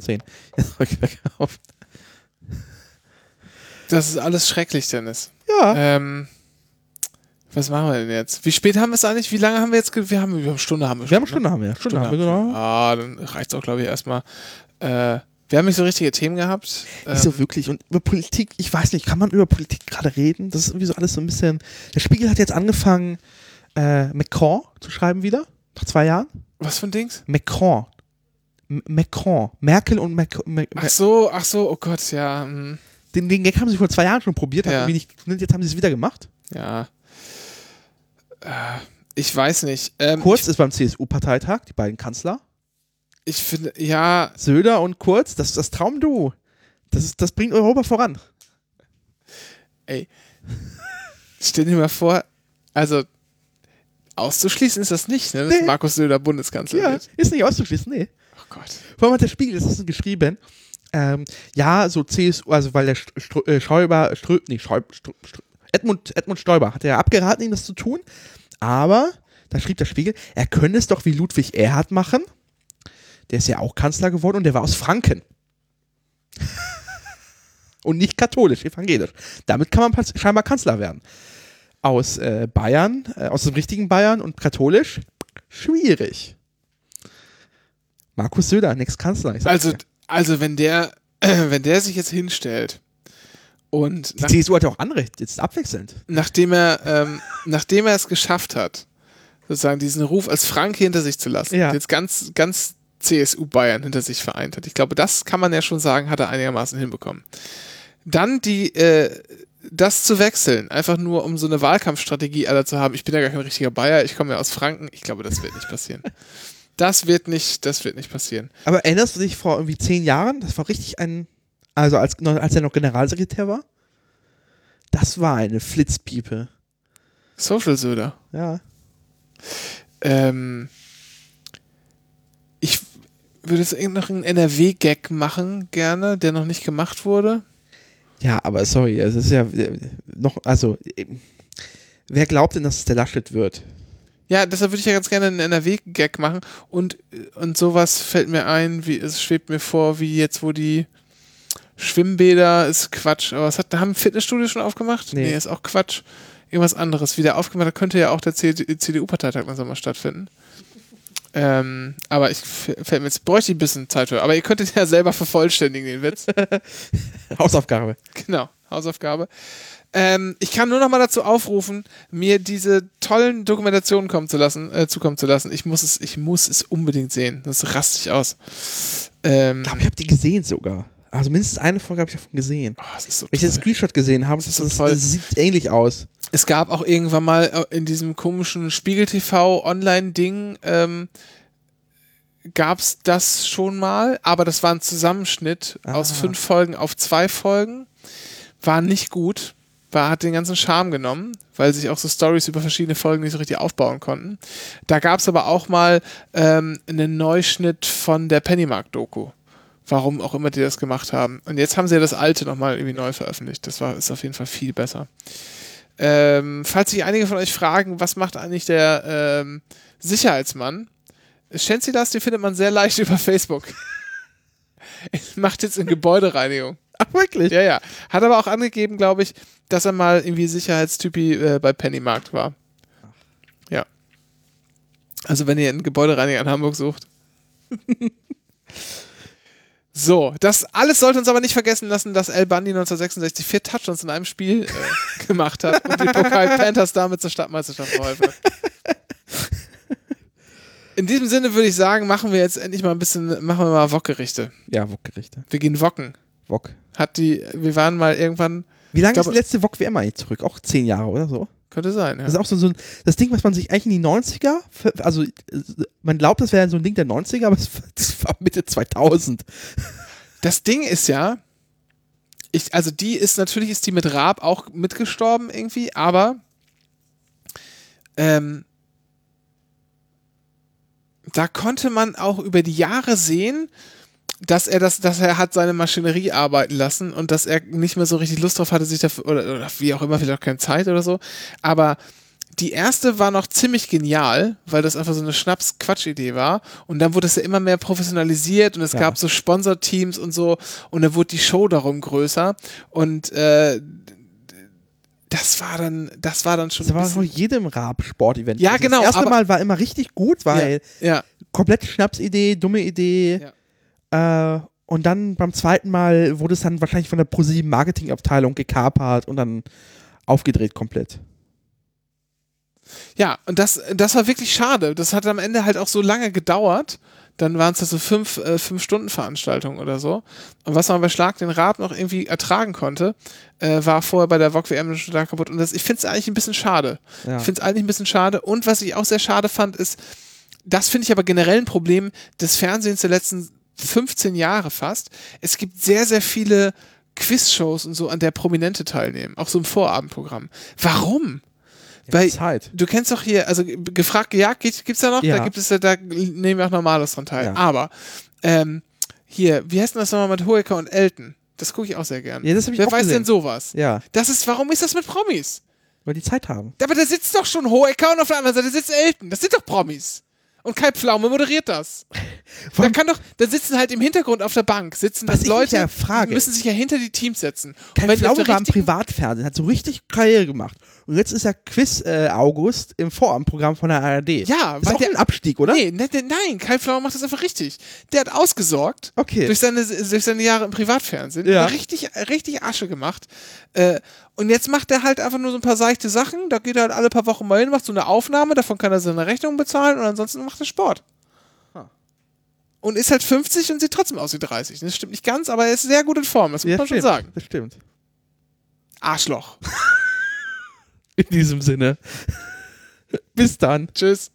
jetzt gekauft. Das ist alles schrecklich, Dennis. Ja. Ähm, was machen wir denn jetzt? Wie spät haben wir es eigentlich? Wie lange haben wir jetzt? Wir haben über eine Stunde haben wir Wir haben eine schon, Stunde, haben wir. Stunde, haben wir, genau. Ah, dann reicht es auch, glaube ich, erstmal. Äh, wir haben nicht so richtige Themen gehabt. Nicht so Ähm, wirklich. Und über Politik, ich weiß nicht, kann man über Politik gerade reden? Das ist irgendwie so alles so ein bisschen. Der Spiegel hat jetzt angefangen, äh, Macron zu schreiben wieder. Nach zwei Jahren. was für ein Dings? Macron. M Macron. Merkel und Mac Mac Ach so, ach so, oh Gott, ja. hm, den, den Gag haben sie vor zwei Jahren schon probiert, Ja. nicht jetzt haben sie es wieder gemacht. Ja. Äh, Ich weiß nicht. Ähm, Kurz ist beim CSU-Parteitag, die beiden Kanzler. Ich, finde, ja, Söder und Kurz, das ist das Traumduo. Das, ist, das bringt Europa voran. ey. Stell dir mal vor, also auszuschließen ist das nicht, ne? Dass Nee. Markus Söder Bundeskanzler Ja, wird. ist nicht auszuschließen, nee. Oh Gott. Vor allem hat der Spiegel, das ist geschrieben, ähm, ja, so CSU, also weil der St- Str äh, Schäuber, Strö, nee, Schäub, Str Str Edmund, Edmund Stoiber hat ja abgeraten, ihm das zu tun, aber, da schrieb der Spiegel, er könne es doch wie Ludwig Erhard machen, der ist ja auch Kanzler geworden und der war aus Franken. und nicht katholisch, evangelisch. Damit kann man scheinbar Kanzler werden. Aus äh, Bayern, äh, aus dem richtigen Bayern und katholisch, schwierig. Markus Söder, nächst Kanzler. Also, also wenn der, wenn der sich jetzt hinstellt und die nach, CSU hat ja auch Anrecht, jetzt abwechselnd. nachdem er, ähm, nachdem er es geschafft hat, sozusagen diesen Ruf als Franke hinter sich zu lassen, Ja. jetzt ganz, ganz CSU Bayern hinter sich vereint hat. Ich glaube, das kann man ja schon sagen, hat er einigermaßen hinbekommen. Dann die, äh, das zu wechseln, einfach nur um so eine Wahlkampfstrategie aller zu haben. Ich bin ja gar kein richtiger Bayer, ich komme ja aus Franken. Ich glaube, das wird nicht passieren. Das wird nicht, das wird nicht passieren. Aber erinnerst du dich vor irgendwie zehn Jahren? Das war richtig ein, also als, als er noch Generalsekretär war? Das war eine Flitzpiepe. Social Söder. Ja. Ähm, ich würde jetzt noch einen NRW-Gag machen, gerne, der noch nicht gemacht wurde. Ja, aber sorry, es ist ja äh, noch, also, äh, wer glaubt denn, dass es der Laschet wird? Ja, deshalb würde ich ja ganz gerne einen NRW-Gag machen und, und sowas fällt mir ein, wie es schwebt mir vor, wie jetzt, wo die Schwimmbäder ist Quatsch, aber was hat, da haben Fitnessstudio schon aufgemacht? Nee. ist auch Quatsch. Irgendwas anderes. Wie der aufgemacht hat, könnte ja auch der CDU-Parteitag langsam mal stattfinden. Ähm, aber ich fällt mir jetzt, bräuchte ich ein bisschen Zeit für. Aber ihr könntet ja selber vervollständigen, den Witz. Hausaufgabe. Genau, Hausaufgabe. Ähm, ich kann nur noch mal dazu aufrufen, mir diese tollen Dokumentationen kommen zu lassen, äh, zukommen zu lassen. Ich muss es, ich muss es unbedingt sehen. Das raste ich aus. Ähm, Ich glaube, ich habe die gesehen sogar. Also mindestens eine Folge habe ich davon gesehen. oh, so Wenn ich den. Screenshot gesehen habe, das, ist so das, das sieht ähnlich aus. es gab auch irgendwann mal äh, in diesem komischen Spiegel TV Online-Ding, ähm, gab es das schon mal, aber das war ein Zusammenschnitt aus Ah. fünf Folgen auf zwei Folgen. War nicht gut. War, hat den ganzen Charme genommen, weil sich auch so Stories über verschiedene Folgen nicht so richtig aufbauen konnten. Da gab es aber auch mal ähm, einen Neuschnitt von der Pennymark-Doku. Warum auch immer die das gemacht haben. Und jetzt haben sie ja das alte nochmal irgendwie neu veröffentlicht. Das war, ist auf jeden Fall viel besser. Ähm, falls sich einige von euch fragen, was macht eigentlich der ähm, Sicherheitsmann? Shensilas, den findet man sehr leicht über Facebook. macht jetzt in Gebäudereinigung. Ach, wirklich? Ja, ja. Hat aber auch angegeben, glaube ich, dass er mal irgendwie Sicherheitstypi äh, bei Pennymarkt war. Ja. Also wenn ihr einen Gebäudereiniger in Hamburg sucht. so, das alles sollte uns aber nicht vergessen lassen, dass El Bundy 1966 vier Touchdowns in einem Spiel äh, gemacht hat und die Pokal Panthers damit zur Stadtmeisterschaft verholfen hat. In diesem Sinne würde ich sagen, machen wir jetzt endlich mal ein bisschen, machen wir mal Wokgerichte. Ja, Wokgerichte. Wir gehen Wocken. Wok. Hat die, wir waren mal irgendwann, Wie lange Ich ist glaube- die letzte Wok-WM eigentlich zurück? Auch zehn Jahre oder so? Könnte sein, ja. Das ist auch so, so ein, das Ding, was man sich eigentlich in die 90er, ver- also man glaubt, das wäre so ein Ding der 90er, aber es war Mitte 2000. Das Ding ist ja, ich, also die ist, natürlich ist die mit Raab auch mitgestorben irgendwie, aber ähm, da konnte man auch über die Jahre sehen, dass er das, dass er hat seine Maschinerie arbeiten lassen und dass er nicht mehr so richtig Lust drauf hatte, sich dafür, oder, oder wie auch immer, vielleicht auch keine Zeit oder so. Aber die erste war noch ziemlich genial, weil das einfach so eine Schnaps-Quatsch-Idee war. Und dann wurde es ja immer mehr professionalisiert und es Ja. gab so Sponsorteams und so. Und dann wurde die Show darum größer. Und äh, das war dann, das war dann schon Das war vor jedem Raab-Sport-Event. Ja, Also genau, Das erste Mal war immer richtig gut, weil ja, komplett Schnapsidee, dumme Idee. Äh, und dann beim zweiten Mal wurde es dann wahrscheinlich von der ProSieben Marketingabteilung gekapert und dann aufgedreht komplett. Ja, und das, das war wirklich schade. Das hat am Ende halt auch so lange gedauert. Dann waren es ja so fünf, äh, fünf Stunden Veranstaltungen oder so. Und was man bei Schlag den Rab noch irgendwie ertragen konnte, äh, war vorher bei der VOG WM schon da kaputt. Und das, ich finde es eigentlich ein bisschen schade. Ja. Ich finde es eigentlich ein bisschen schade. Und was ich auch sehr schade fand, ist, das finde ich aber generell ein Problem des Fernsehens der letzten 15 Jahre fast. Es gibt sehr, sehr viele Quizshows und so, an der Prominente teilnehmen. Auch so im Vorabendprogramm. Warum? Weil Zeit. du kennst doch hier, also ge- gefragt gejagt gibt, gibt's da noch? Ja. Da gibt es ja, da nehmen wir auch Normales dran teil. Ja. Aber ähm, hier, wie heißt denn das nochmal mit Hoeker und Elton? Das gucke ich auch sehr gern. Ja, das hab ich Wer auch weiß gesehen. denn sowas? Ja, Das ist, warum ist das mit Promis? weil die Zeit haben. Aber da sitzt doch schon Hoeker und auf der anderen Seite sitzt Elton. Das sind doch Promis. Und Kai Pflaume moderiert das. Da kann doch, da sitzen halt im Hintergrund auf der Bank, sitzen Was das Leute, ja frage- die müssen sich ja hinter die Teams setzen. Auf Pflaume war im Privatfernsehen, hat so richtig Karriere gemacht. Und jetzt ist er Quiz äh, August im Vorabendprogramm von der ARD. Ja, ist weil auch der- ein Abstieg, oder? Nee, ne, ne, nein, Kai Pflaume macht das einfach richtig. Der hat ausgesorgt Okay. durch, seine, durch seine Jahre im Privatfernsehen. Ja. Richtig, richtig Asche gemacht. Äh, und jetzt macht er halt einfach nur so ein paar seichte Sachen. Da geht er halt alle paar Wochen mal hin, macht so eine Aufnahme, davon kann er seine Rechnung bezahlen und ansonsten macht er Sport. Und ist halt 50 und sieht trotzdem aus wie 30. Das stimmt nicht ganz, aber er ist sehr gut in Form, das muss Ja, man schon stimmt. sagen. Das stimmt. Arschloch. In diesem Sinne. Bis dann. Tschüss.